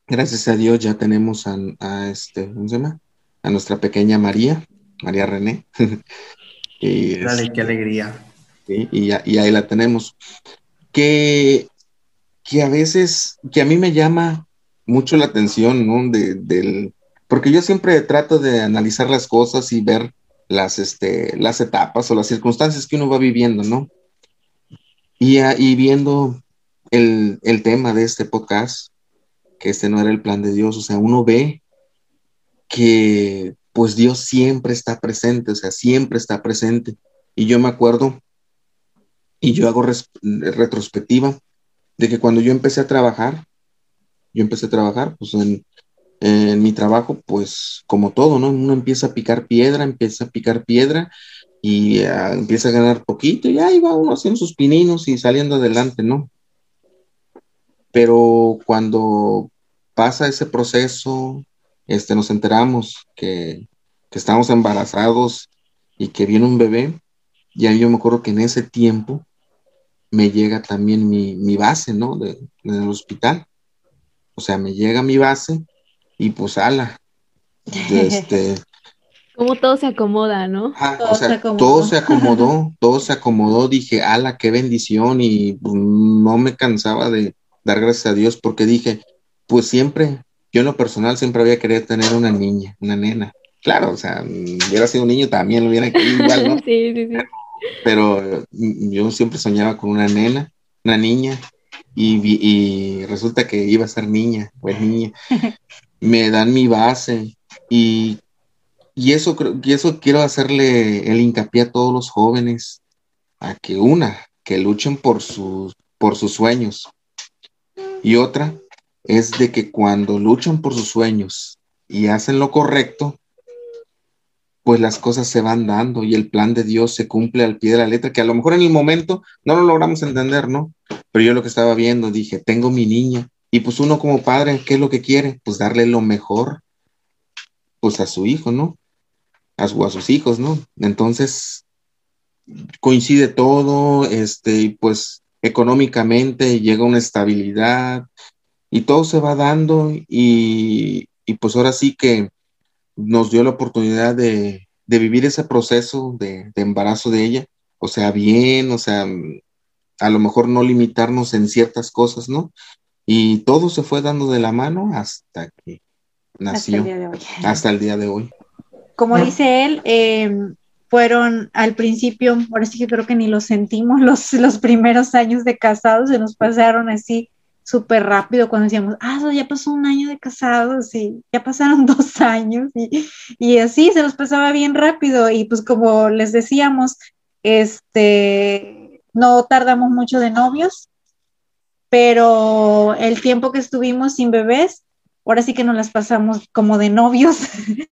gracias a Dios ya tenemos a, este, ¿cómo se llama? A nuestra pequeña María, María René. y, Dale, qué alegría. y, ahí la tenemos. Que, que a veces, que a mí me llama mucho la atención, ¿no? De, del, porque yo siempre trato de analizar las cosas y ver las, este, las etapas o las circunstancias que uno va viviendo, ¿no? Y, ah, y viendo el, el, tema de este podcast, que este no era el plan de Dios, o sea, uno ve que pues Dios siempre está presente, o sea, siempre está presente. Y yo me acuerdo, y yo hago retrospectiva, de que cuando yo empecé a trabajar, yo empecé a trabajar, pues en, en mi trabajo, pues como todo, ¿no? Uno empieza a picar piedra, empieza a picar piedra y ah, empieza a ganar poquito y ahí va uno haciendo sus pininos y saliendo adelante, ¿no? Pero cuando pasa ese proceso, este, nos enteramos que, que estamos embarazados y que viene un bebé, y ahí yo me acuerdo que en ese tiempo me llega también mi, mi base, ¿no? De, del hospital. O sea, me llega mi base y pues ala. Este, Como todo se acomoda, ¿no? todo, o sea, se todo se acomodó, todo se acomodó, dije, ala, qué bendición y pues, no me cansaba de dar gracias a Dios porque dije, pues siempre, yo en lo personal siempre había querido tener una niña, una nena. Claro, o sea, hubiera sido un niño también lo hubiera querido igual, ¿no? sí, sí, sí. Pero yo siempre soñaba con una nena, una niña, y, y, resulta que iba a ser niña, pues niña. Me dan mi base y, y, eso, y eso quiero hacerle el hincapié a todos los jóvenes, a que una, que luchen por sus, por sus sueños y otra es de que cuando luchan por sus sueños y hacen lo correcto, pues las cosas se van dando y el plan de Dios se cumple al pie de la letra, que a lo mejor en el momento no lo logramos entender, ¿no? Pero yo lo que estaba viendo, dije, tengo mi niña, y pues uno como padre, ¿qué es lo que quiere? Pues darle lo mejor, pues a su hijo, ¿no? A, sus hijos, ¿no? Entonces, coincide todo, este, y pues económicamente llega una estabilidad y todo se va dando y, y pues ahora sí que nos dio la oportunidad de, vivir ese proceso de, embarazo de ella, o sea, bien, o sea, a lo mejor no limitarnos en ciertas cosas, ¿no? Y todo se fue dando de la mano hasta que nació, hasta el día de hoy. Hasta el día de hoy. Como dice él, em, fueron al principio, ahora sí que creo que ni lo sentimos, los, los primeros años de casados se nos pasaron así súper rápido cuando decíamos, ah, ya pasó un año de casados y ya pasaron dos años y, y, así se nos pasaba bien rápido y pues como les decíamos, este, no tardamos mucho de novios, pero el tiempo que estuvimos sin bebés, ahora sí que nos las pasamos como de novios,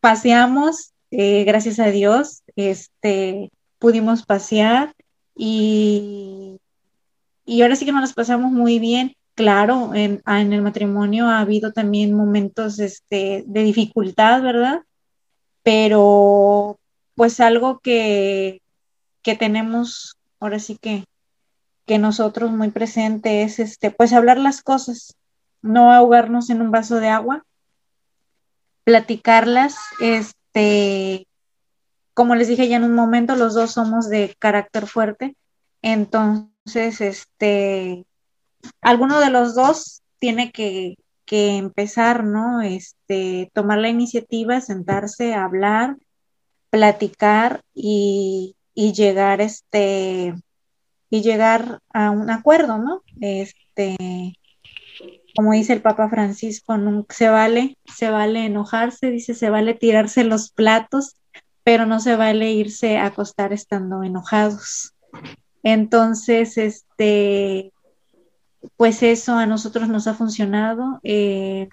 paseamos, eh, gracias a Dios, este, pudimos pasear y y ahora sí que nos las pasamos muy bien. Claro, en, en el matrimonio ha habido también momentos este, de dificultad, ¿verdad? Pero pues algo que, que tenemos ahora sí que, que nosotros muy presente es este, pues hablar las cosas, no ahogarnos en un vaso de agua, platicarlas, este, como les dije ya en un momento, los dos somos de carácter fuerte, entonces este, alguno de los dos tiene que, empezar, ¿no? Este, tomar la iniciativa, sentarse, hablar, platicar y, llegar, este, y llegar a un acuerdo, ¿no? Este, como dice el Papa Francisco, se vale, se vale enojarse, dice, se vale tirarse los platos, pero no se vale irse a acostar estando enojados. Entonces, este, pues eso a nosotros nos ha funcionado. Eh,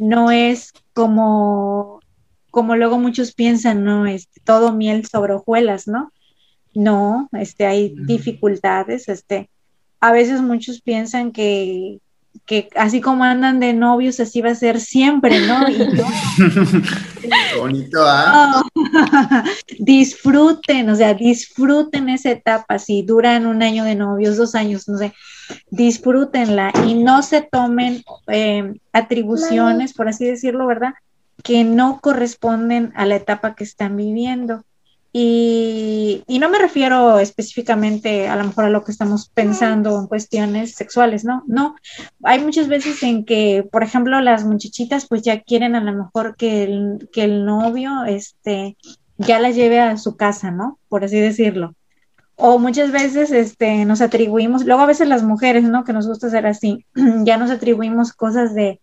no es como, como luego muchos piensan, ¿no? Este, todo miel sobre hojuelas, ¿no? No, este, hay dificultades, este, a veces muchos piensan que, que así como andan de novios, así va a ser siempre, ¿no? Y Bonito, ¿ah? disfruten, o sea, disfruten esa etapa, si duran un año de novios, dos años, no sé, disfrútenla y no se tomen eh, atribuciones, por así decirlo, ¿verdad? Que no corresponden a la etapa que están viviendo. Y, no me refiero específicamente a lo mejor a lo que estamos pensando en cuestiones sexuales, ¿no? No, hay muchas veces en que, por ejemplo, las muchachitas pues ya quieren a lo mejor que el, que el novio este, ya la lleve a su casa, ¿no? Por así decirlo. O muchas veces este, nos atribuimos, luego a veces las mujeres, ¿no? Que nos gusta ser así, ya nos atribuimos cosas de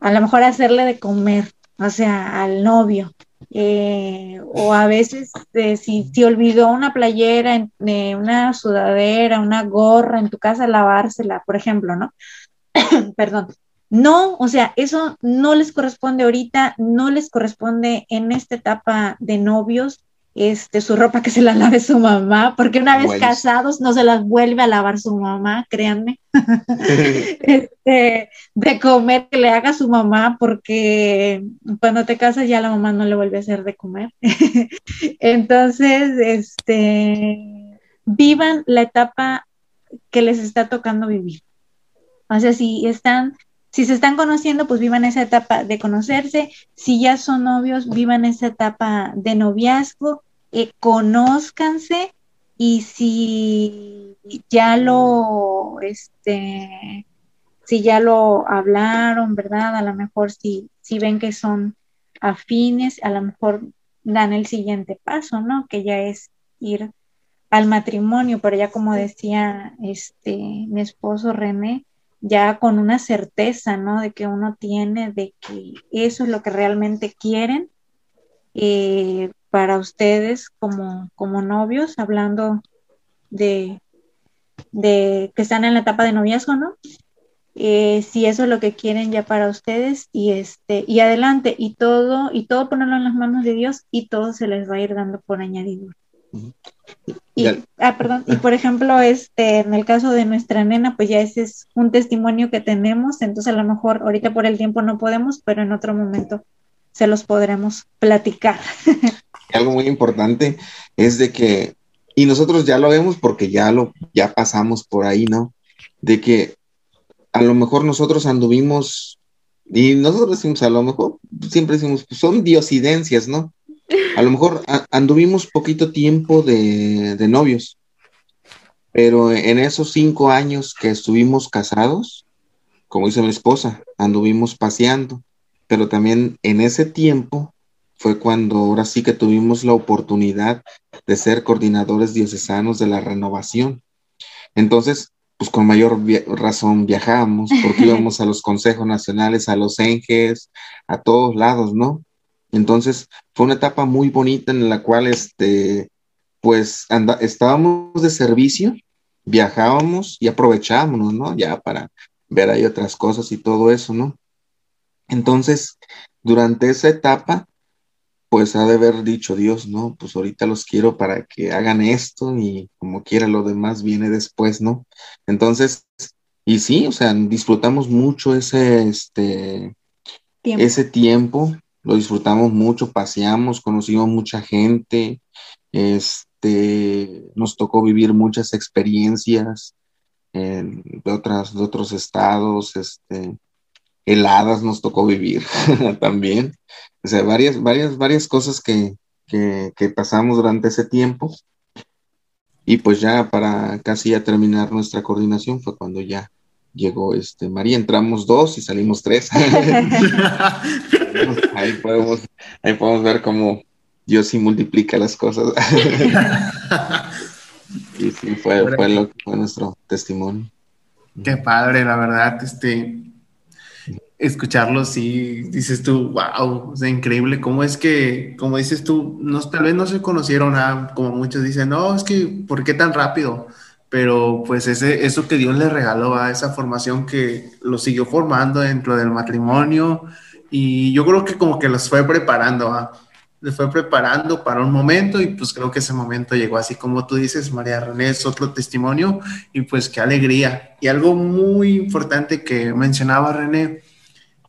a lo mejor hacerle de comer, o sea, al novio eh, o a veces eh, si te olvidó una playera, una sudadera, una gorra en tu casa, lavársela, por ejemplo, ¿no? Perdón. No, o sea, eso no les corresponde ahorita, no les corresponde en esta etapa de novios, este, su ropa que se la lave su mamá, porque una vez casados no se las vuelve a lavar su mamá, créanme. este, de comer que le haga su mamá, porque cuando te casas ya la mamá no le vuelve a hacer de comer. Entonces, este, vivan la etapa que les está tocando vivir. O sea, si están si se están conociendo, pues vivan esa etapa de conocerse. Si ya son novios, vivan esa etapa de noviazgo eh, conózcanse y si ya lo, este, si ya lo hablaron, ¿verdad? A lo mejor si, si ven que son afines, a lo mejor dan el siguiente paso, ¿no? Que ya es ir al matrimonio, pero ya como decía este mi esposo René, ya con una certeza, ¿no? De que uno tiene, de que eso es lo que realmente quieren, eh, para ustedes como, como novios, hablando de, de que están en la etapa de noviazgo, ¿no? eh, si eso es lo que quieren ya para ustedes y este y adelante y todo y todo ponerlo en las manos de Dios y todo se les va a ir dando por añadido. Y, ah, perdón, y por ejemplo, este, en el caso de nuestra nena, pues ya ese es un testimonio que tenemos, entonces a lo mejor ahorita por el tiempo no podemos, pero en otro momento se los podremos platicar. Algo muy importante es de que, y nosotros ya lo vemos porque ya lo, ya pasamos por ahí, ¿no? De que a lo mejor nosotros anduvimos, y nosotros decimos, a lo mejor siempre decimos, pues son diosidencias, ¿no? A lo mejor anduvimos poquito tiempo de, de novios, pero en esos cinco años que estuvimos casados, como dice mi esposa, anduvimos paseando, pero también en ese tiempo fue cuando ahora sí que tuvimos la oportunidad de ser coordinadores diocesanos de la renovación. Entonces, pues con mayor razón viajábamos, porque íbamos a los consejos nacionales, a los enges, a todos lados, ¿no? Entonces, fue una etapa muy bonita en la cual, este, pues, estábamos de servicio, viajábamos y aprovechábamos, ¿no? Ya para ver ahí otras cosas y todo eso, ¿no? Entonces, durante esa etapa, pues ha de haber dicho Dios, no, pues ahorita los quiero para que hagan esto y como quiera lo demás viene después, ¿no? Entonces, y sí, o sea, disfrutamos mucho ese, este, tiempo. ese tiempo, lo disfrutamos mucho, paseamos, conocimos mucha gente, este, nos tocó vivir muchas experiencias de, otras, de otros estados, este, heladas nos tocó vivir también. O sea, varias, varias, varias cosas que, pasamos durante ese tiempo. Y pues ya para casi ya terminar nuestra coordinación fue cuando ya llegó este María, entramos dos y salimos tres. ahí, podemos, ahí podemos ver cómo Dios sí multiplica las cosas. y sí, fue, fue, lo, fue nuestro testimonio. Qué padre, la verdad, este, escucharlos y dices tú, wow, es increíble, cómo es que, como dices tú, no, tal vez no se conocieron, a, como muchos dicen, no, es que, ¿por qué tan rápido? Pero pues ese, eso que Dios le regaló a esa formación que lo siguió formando dentro del matrimonio y yo creo que como que los fue preparando, ¿ah? les fue preparando para un momento y pues creo que ese momento llegó así como tú dices, María René, es otro testimonio y pues qué alegría. Y algo muy importante que mencionaba René,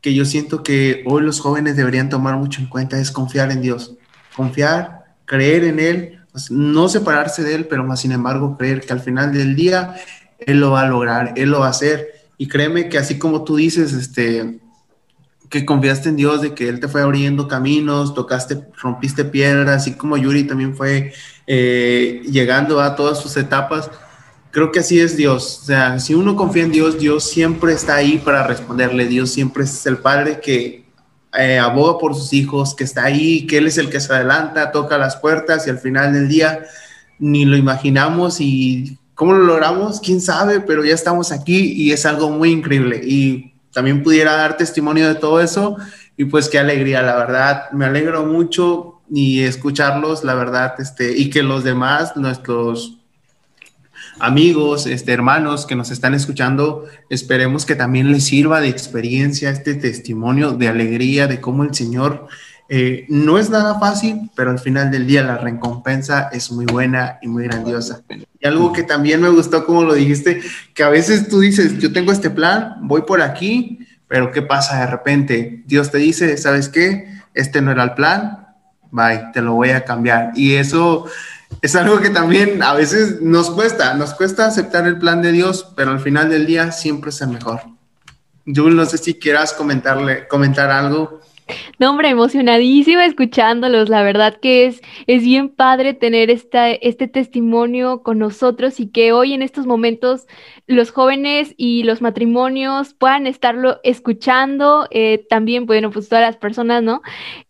que yo siento que hoy los jóvenes deberían tomar mucho en cuenta es confiar en Dios, confiar, creer en Él, pues, no separarse de Él, pero más sin embargo creer que al final del día Él lo va a lograr, Él lo va a hacer. Y créeme que así como tú dices, este, que confiaste en Dios, de que Él te fue abriendo caminos, tocaste, rompiste piedras, así como Yuri también fue eh, llegando a todas sus etapas creo que así es Dios. O sea, si uno confía en Dios, Dios siempre está ahí para responderle. Dios siempre es el Padre que eh, aboga por sus hijos, que está ahí, que Él es el que se adelanta, toca las puertas y al final del día ni lo imaginamos y cómo lo logramos, quién sabe, pero ya estamos aquí y es algo muy increíble. Y también pudiera dar testimonio de todo eso y pues qué alegría, la verdad, me alegro mucho y escucharlos, la verdad, este, y que los demás, nuestros amigos, este, hermanos que nos están escuchando, esperemos que también les sirva de experiencia este testimonio de alegría de cómo el Señor eh, no es nada fácil, pero al final del día la recompensa es muy buena y muy grandiosa. Y algo que también me gustó, como lo dijiste, que a veces tú dices, yo tengo este plan, voy por aquí, pero ¿qué pasa de repente? Dios te dice, ¿sabes qué? Este no era el plan, bye, te lo voy a cambiar. Y eso es algo que también a veces nos cuesta, nos cuesta aceptar el plan de Dios, pero al final del día siempre es el mejor. Jules, no sé si quieras comentarle, comentar algo. No, hombre, emocionadísima escuchándolos. La verdad que es, es bien padre tener esta, este testimonio con nosotros y que hoy en estos momentos los jóvenes y los matrimonios puedan estarlo escuchando. Eh, también, bueno, pues todas las personas, ¿no?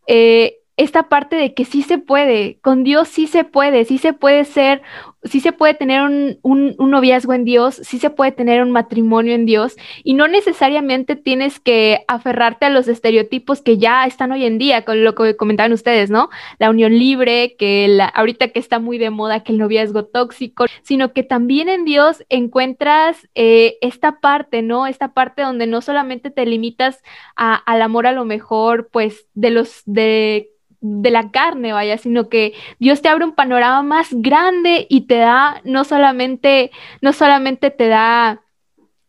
Eh, esta parte de que sí se puede, con Dios sí se puede, sí se puede ser sí se puede tener un, un, noviazgo en Dios, sí se puede tener un matrimonio en Dios y no necesariamente tienes que aferrarte a los estereotipos que ya están hoy en día, con lo que comentaban ustedes, ¿no? La unión libre, que la, ahorita que está muy de moda, que el noviazgo tóxico, sino que también en Dios encuentras eh, esta parte, ¿no? Esta parte donde no solamente te limitas a, al amor a lo mejor, pues, de los, de de la carne, vaya, sino que Dios te abre un panorama más grande y te da, no solamente, no solamente te da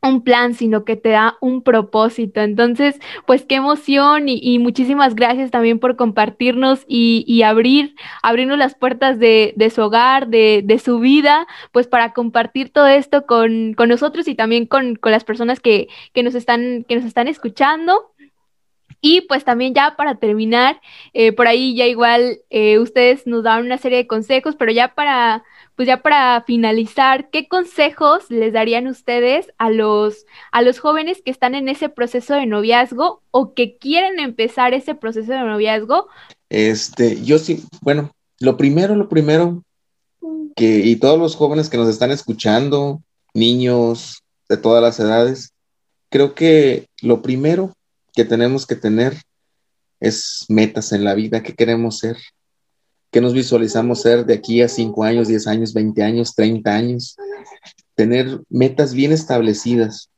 un plan, sino que te da un propósito. Entonces, pues qué emoción y, muchísimas gracias también por compartirnos y, abrir, abrirnos las puertas de, su hogar, de, su vida, pues para compartir todo esto con, nosotros y también con, las personas que, que, nos están, que nos están escuchando. Y pues también ya para terminar, eh, por ahí ya igual eh, ustedes nos dan una serie de consejos, pero ya para, pues ya para finalizar, ¿qué consejos les darían ustedes a los, a los jóvenes que están en ese proceso de noviazgo o que quieren empezar ese proceso de noviazgo? Este, yo sí, bueno, lo primero, lo primero, que, y todos los jóvenes que nos están escuchando, niños de todas las edades, creo que lo primero que tenemos que tener es metas en la vida, que queremos ser, que nos visualizamos ser de aquí a 5 años, 10 años, 20 años, 30 años, tener metas bien establecidas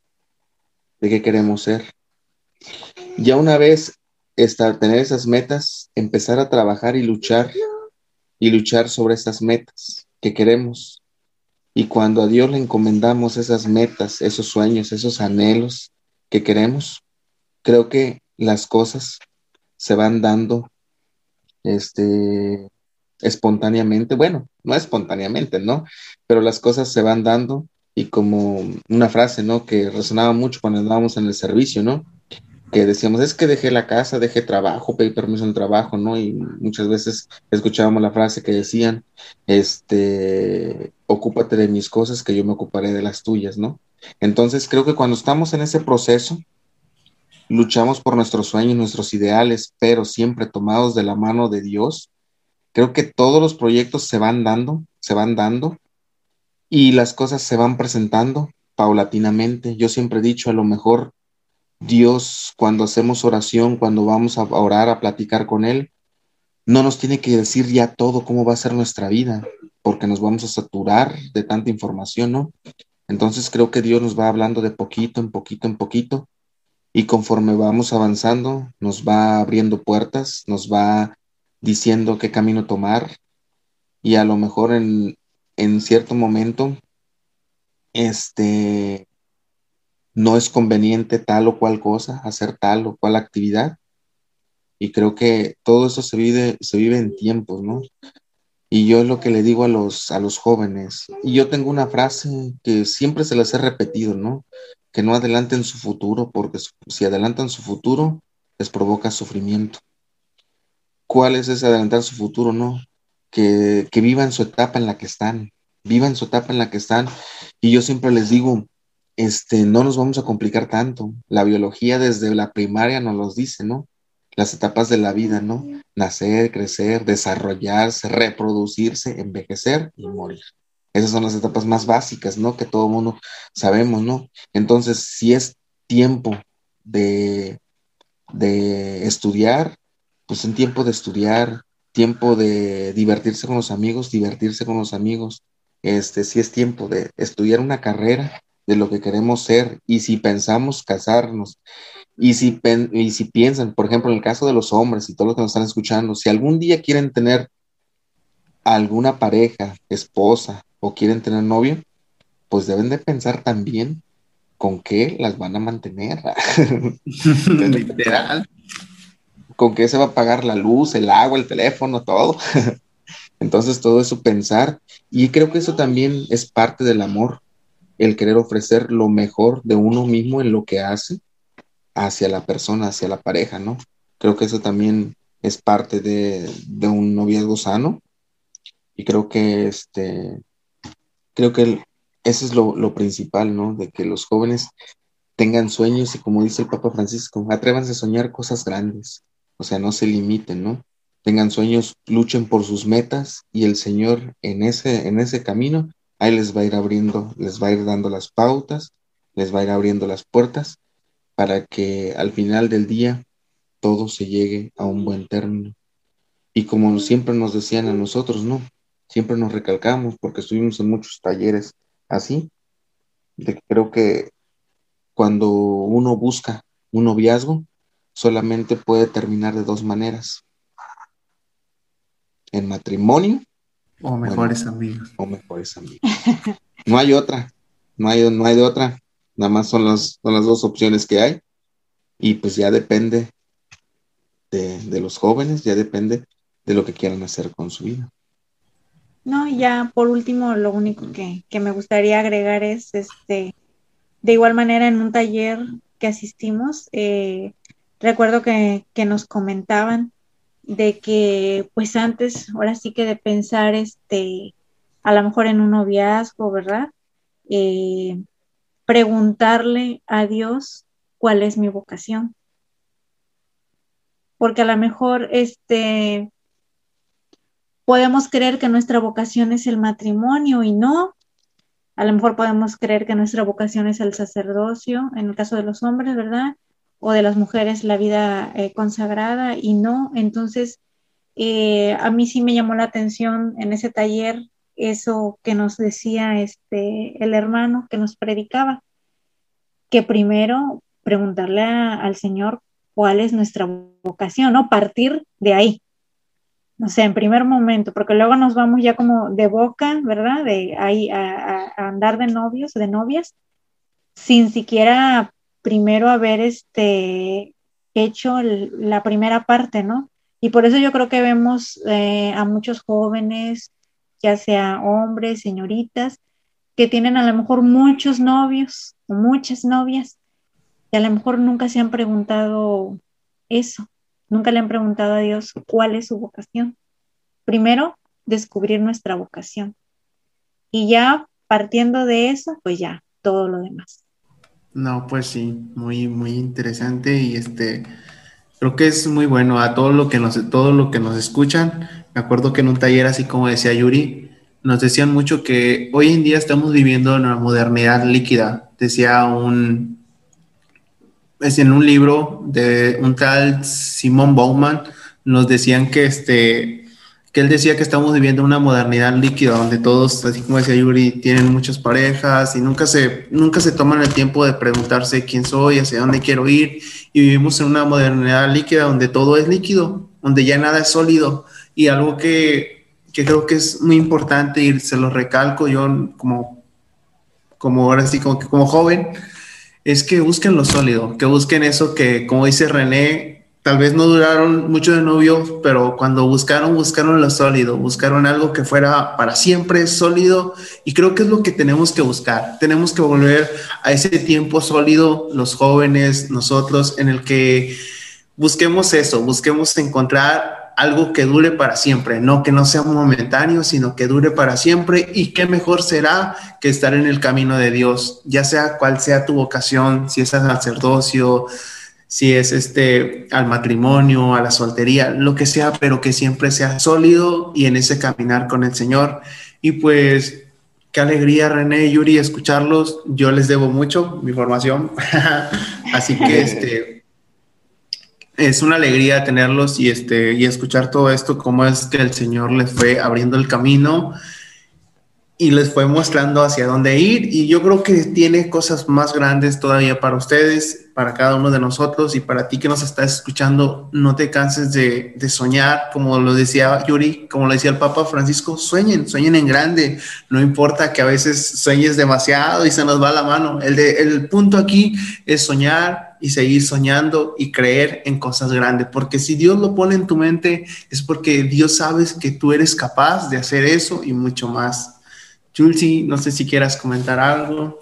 de qué queremos ser. Ya una vez estar, tener esas metas, empezar a trabajar y luchar y luchar sobre esas metas que queremos. Y cuando a Dios le encomendamos esas metas, esos sueños, esos anhelos que queremos, creo que las cosas se van dando este, espontáneamente, bueno, no espontáneamente, ¿no? Pero las cosas se van dando y como una frase, ¿no? Que resonaba mucho cuando andábamos en el servicio, ¿no? Que decíamos, es que dejé la casa, dejé trabajo, pedí permiso en trabajo, ¿no? Y muchas veces escuchábamos la frase que decían, este, ocúpate de mis cosas, que yo me ocuparé de las tuyas, ¿no? Entonces creo que cuando estamos en ese proceso, luchamos por nuestros sueños, nuestros ideales, pero siempre tomados de la mano de Dios, creo que todos los proyectos se van dando, se van dando y las cosas se van presentando paulatinamente. Yo siempre he dicho, a lo mejor Dios, cuando hacemos oración, cuando vamos a orar, a platicar con Él, no nos tiene que decir ya todo cómo va a ser nuestra vida, porque nos vamos a saturar de tanta información, ¿no? Entonces creo que Dios nos va hablando de poquito en poquito en poquito y conforme vamos avanzando, nos va abriendo puertas, nos va diciendo qué camino tomar y a lo mejor en, en cierto momento, este, no es conveniente tal o cual cosa, hacer tal o cual actividad. Y creo que todo eso se vive, se vive en tiempos, ¿no? Y yo es lo que le digo a los, a los jóvenes. Y yo tengo una frase que siempre se las he repetido, ¿no? Que no adelanten su futuro, porque si adelantan su futuro, les provoca sufrimiento. ¿Cuál es ese adelantar su futuro? No, que, que vivan su etapa en la que están, vivan su etapa en la que están. Y yo siempre les digo, este, no nos vamos a complicar tanto. La biología desde la primaria nos los dice, ¿no? Las etapas de la vida, ¿no? Nacer, crecer, desarrollarse, reproducirse, envejecer y morir. Esas son las etapas más básicas, ¿no? Que todo mundo sabemos, ¿no? Entonces, si es tiempo de, de estudiar, pues en tiempo de estudiar, tiempo de divertirse con los amigos, divertirse con los amigos. Este, si es tiempo de estudiar una carrera de lo que queremos ser y si pensamos casarnos y si, y si piensan, por ejemplo, en el caso de los hombres y todos los que nos están escuchando, si algún día quieren tener alguna pareja, esposa, o quieren tener novio, pues deben de pensar también con qué las van a mantener. Literal. con qué se va a pagar la luz, el agua, el teléfono, todo. Entonces todo eso pensar. Y creo que eso también es parte del amor, el querer ofrecer lo mejor de uno mismo en lo que hace hacia la persona, hacia la pareja, ¿no? Creo que eso también es parte de, de un noviazgo sano. Y creo que este, creo que eso es lo, principal, ¿no? De que los jóvenes tengan sueños y como dice el Papa Francisco, atrévanse a soñar cosas grandes, o sea, no se limiten, ¿no? tengan sueños, luchen por sus metas y el Señor en ese, en ese camino, ahí les va a ir abriendo, les va a ir dando las pautas, les va a ir abriendo las puertas para que al final del día todo se llegue a un buen término. Y como siempre nos decían a nosotros, ¿no? Siempre nos recalcamos porque estuvimos en muchos talleres así, de que creo que cuando uno busca un noviazgo, solamente puede terminar de dos maneras. En matrimonio. O mejores amigos. O mejores amigos. No hay otra. No hay, no hay de otra. Nada más son las, son las dos opciones que hay. Y pues ya depende de, los jóvenes, ya depende de lo que quieran hacer con su vida. No, ya por último, lo único que, que, me gustaría agregar es, este, de igual manera, en un taller que asistimos, eh, recuerdo que, que, nos comentaban de que, pues antes, ahora sí que de pensar, este, a lo mejor en un noviazgo, ¿verdad? Eh, preguntarle a Dios cuál es mi vocación. Porque a lo mejor este podemos creer que nuestra vocación es el matrimonio y no. A lo mejor podemos creer que nuestra vocación es el sacerdocio, en el caso de los hombres, ¿verdad? O de las mujeres la vida eh, consagrada y no. Entonces, eh, a mí sí me llamó la atención en ese taller eso que nos decía este el hermano que nos predicaba, que primero preguntarle al Señor cuál es nuestra vocación, ¿no? Partir de ahí. No sé, en primer momento, porque luego nos vamos ya como de boca, ¿verdad? De ahí a, andar de novios, de novias, sin siquiera primero haber este hecho la primera parte, ¿no? Y por eso yo creo que vemos eh, a muchos jóvenes, ya sea hombres, señoritas, que tienen a lo mejor muchos novios muchas novias y a lo mejor nunca se han preguntado eso, nunca le han preguntado a Dios cuál es su vocación. Primero, descubrir nuestra vocación. Y ya partiendo de eso, pues ya, todo lo demás. No, pues sí, muy, muy interesante y este, creo que es muy bueno a todo lo que nos, todo lo que nos escuchan. Me acuerdo que en un taller, así como decía Yuri, nos decían mucho que hoy en día estamos viviendo en una modernidad líquida. Decía un, es en un libro de un tal Simón Bowman, nos decían que este, que él decía que estamos viviendo una modernidad líquida donde todos, así como decía Yuri, tienen muchas parejas y nunca se, nunca se toman el tiempo de preguntarse quién soy, hacia dónde quiero ir y vivimos en una modernidad líquida donde todo es líquido, donde ya nada es sólido. Y algo que, que creo que es muy importante y se lo recalco yo como, como ahora sí, como, como joven, es que busquen lo sólido, que busquen eso que, como dice René, tal vez no duraron mucho de novio, pero cuando buscaron, buscaron lo sólido, buscaron algo que fuera para siempre sólido y creo que es lo que tenemos que buscar. Tenemos que volver a ese tiempo sólido, los jóvenes, nosotros, en el que busquemos eso, busquemos encontrar algo que dure para siempre, no que no sea momentáneo, sino que dure para siempre y qué mejor será que estar en el camino de Dios, ya sea cual sea tu vocación, si es sacerdocio, si es este al matrimonio, a la soltería, lo que sea, pero que siempre sea sólido y en ese caminar con el Señor. Y pues qué alegría René y Yuri escucharlos. Yo les debo mucho mi formación, así que este es una alegría tenerlos y este y escuchar todo esto cómo es que el Señor les fue abriendo el camino y les fue mostrando hacia dónde ir y yo creo que tiene cosas más grandes todavía para ustedes, para cada uno de nosotros y para ti que nos estás escuchando, no te canses de, soñar, como lo decía Yuri, como lo decía el Papa Francisco, sueñen, sueñen en grande, no importa que a veces sueñes demasiado y se nos va la mano, el, de, el punto aquí es soñar y seguir soñando y creer en cosas grandes, porque si Dios lo pone en tu mente es porque Dios sabes que tú eres capaz de hacer eso y mucho más. Julsi, no sé si quieras comentar algo.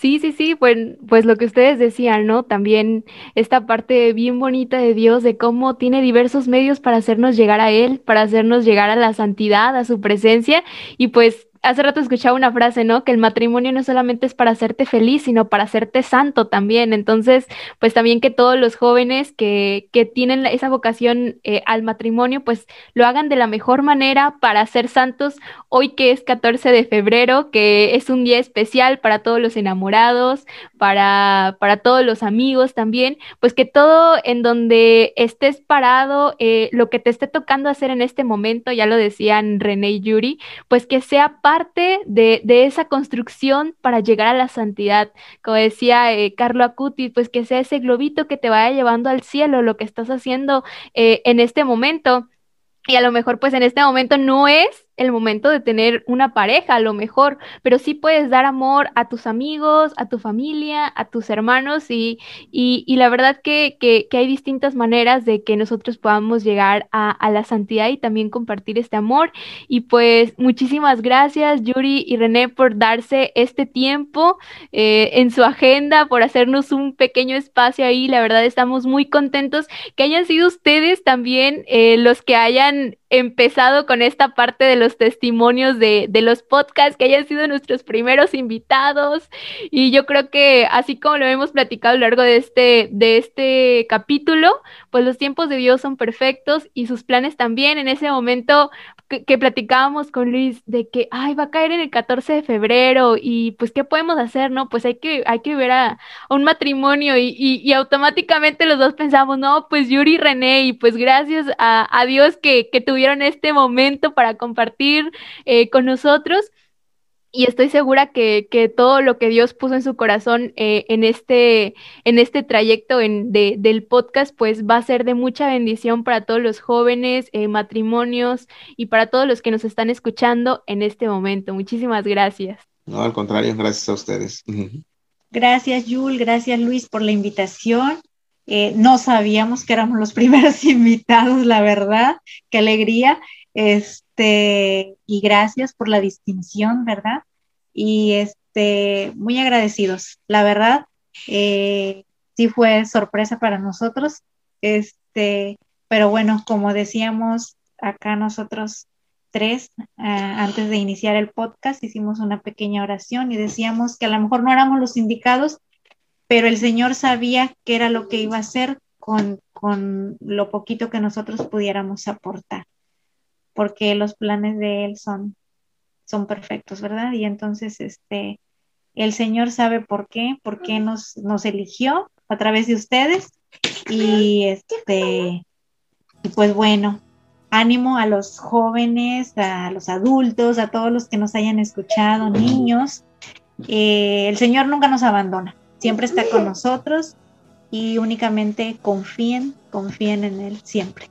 Sí, sí, sí, pues, pues lo que ustedes decían, ¿no? También esta parte bien bonita de Dios, de cómo tiene diversos medios para hacernos llegar a Él, para hacernos llegar a la santidad, a su presencia, y pues hace rato escuchaba una frase, ¿no? Que el matrimonio no solamente es para hacerte feliz, sino para hacerte santo también. Entonces, pues también que todos los jóvenes que, que tienen esa vocación eh, al matrimonio, pues lo hagan de la mejor manera para ser santos. Hoy que es 14 de febrero, que es un día especial para todos los enamorados, para, para todos los amigos también, pues que todo en donde estés parado, eh, lo que te esté tocando hacer en este momento, ya lo decían René y Yuri, pues que sea parte de, esa construcción para llegar a la santidad. Como decía eh, Carlo Acuti, pues que sea ese globito que te vaya llevando al cielo lo que estás haciendo eh, en este momento. Y a lo mejor pues en este momento no es el momento de tener una pareja, a lo mejor, pero sí puedes dar amor a tus amigos, a tu familia, a tus hermanos y, y, la verdad que, que, hay distintas maneras de que nosotros podamos llegar a, a, la santidad y también compartir este amor. Y pues muchísimas gracias Yuri y René por darse este tiempo eh, en su agenda, por hacernos un pequeño espacio ahí. La verdad estamos muy contentos que hayan sido ustedes también eh, los que hayan empezado con esta parte de los testimonios de, de, los podcasts, que hayan sido nuestros primeros invitados. Y yo creo que así como lo hemos platicado a lo largo de este, de este capítulo, pues los tiempos de Dios son perfectos y sus planes también. En ese momento que, platicábamos con Luis de que, ay, va a caer en el 14 de febrero y pues, ¿qué podemos hacer? No, pues hay que, hay que ver a, un matrimonio y, y, automáticamente los dos pensamos, no, pues Yuri y René y pues gracias a, a Dios que, que tuvieron este momento para compartir eh, con nosotros y estoy segura que, que, todo lo que Dios puso en su corazón eh, en, este, en este trayecto en, de, del podcast, pues va a ser de mucha bendición para todos los jóvenes, eh, matrimonios y para todos los que nos están escuchando en este momento. Muchísimas gracias. No, al contrario, gracias a ustedes. Gracias, Yul, gracias, Luis, por la invitación. Eh, no sabíamos que éramos los primeros invitados, la verdad. Qué alegría. Este, y gracias por la distinción, ¿verdad? Y este, muy agradecidos, la verdad. Eh, sí fue sorpresa para nosotros. Este, pero bueno, como decíamos acá nosotros tres, ah, antes de iniciar el podcast, hicimos una pequeña oración y decíamos que a lo mejor no éramos los indicados, pero el Señor sabía qué era lo que iba a hacer con, con lo poquito que nosotros pudiéramos aportar porque los planes de Él son, son perfectos, ¿verdad? Y entonces, este, el Señor sabe por qué, por qué nos, nos eligió a través de ustedes. Y este, pues bueno, ánimo a los jóvenes, a los adultos, a todos los que nos hayan escuchado, niños. Eh, el Señor nunca nos abandona, siempre está con nosotros y únicamente confíen, confíen en Él siempre.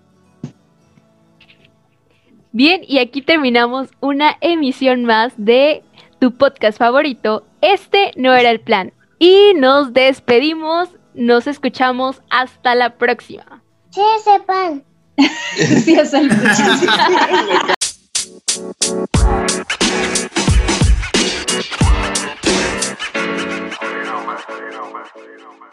Bien, y aquí terminamos una emisión más de tu podcast favorito. Este no era el plan. Y nos despedimos, nos escuchamos hasta la próxima. Sí, sepan. sí, you know, man.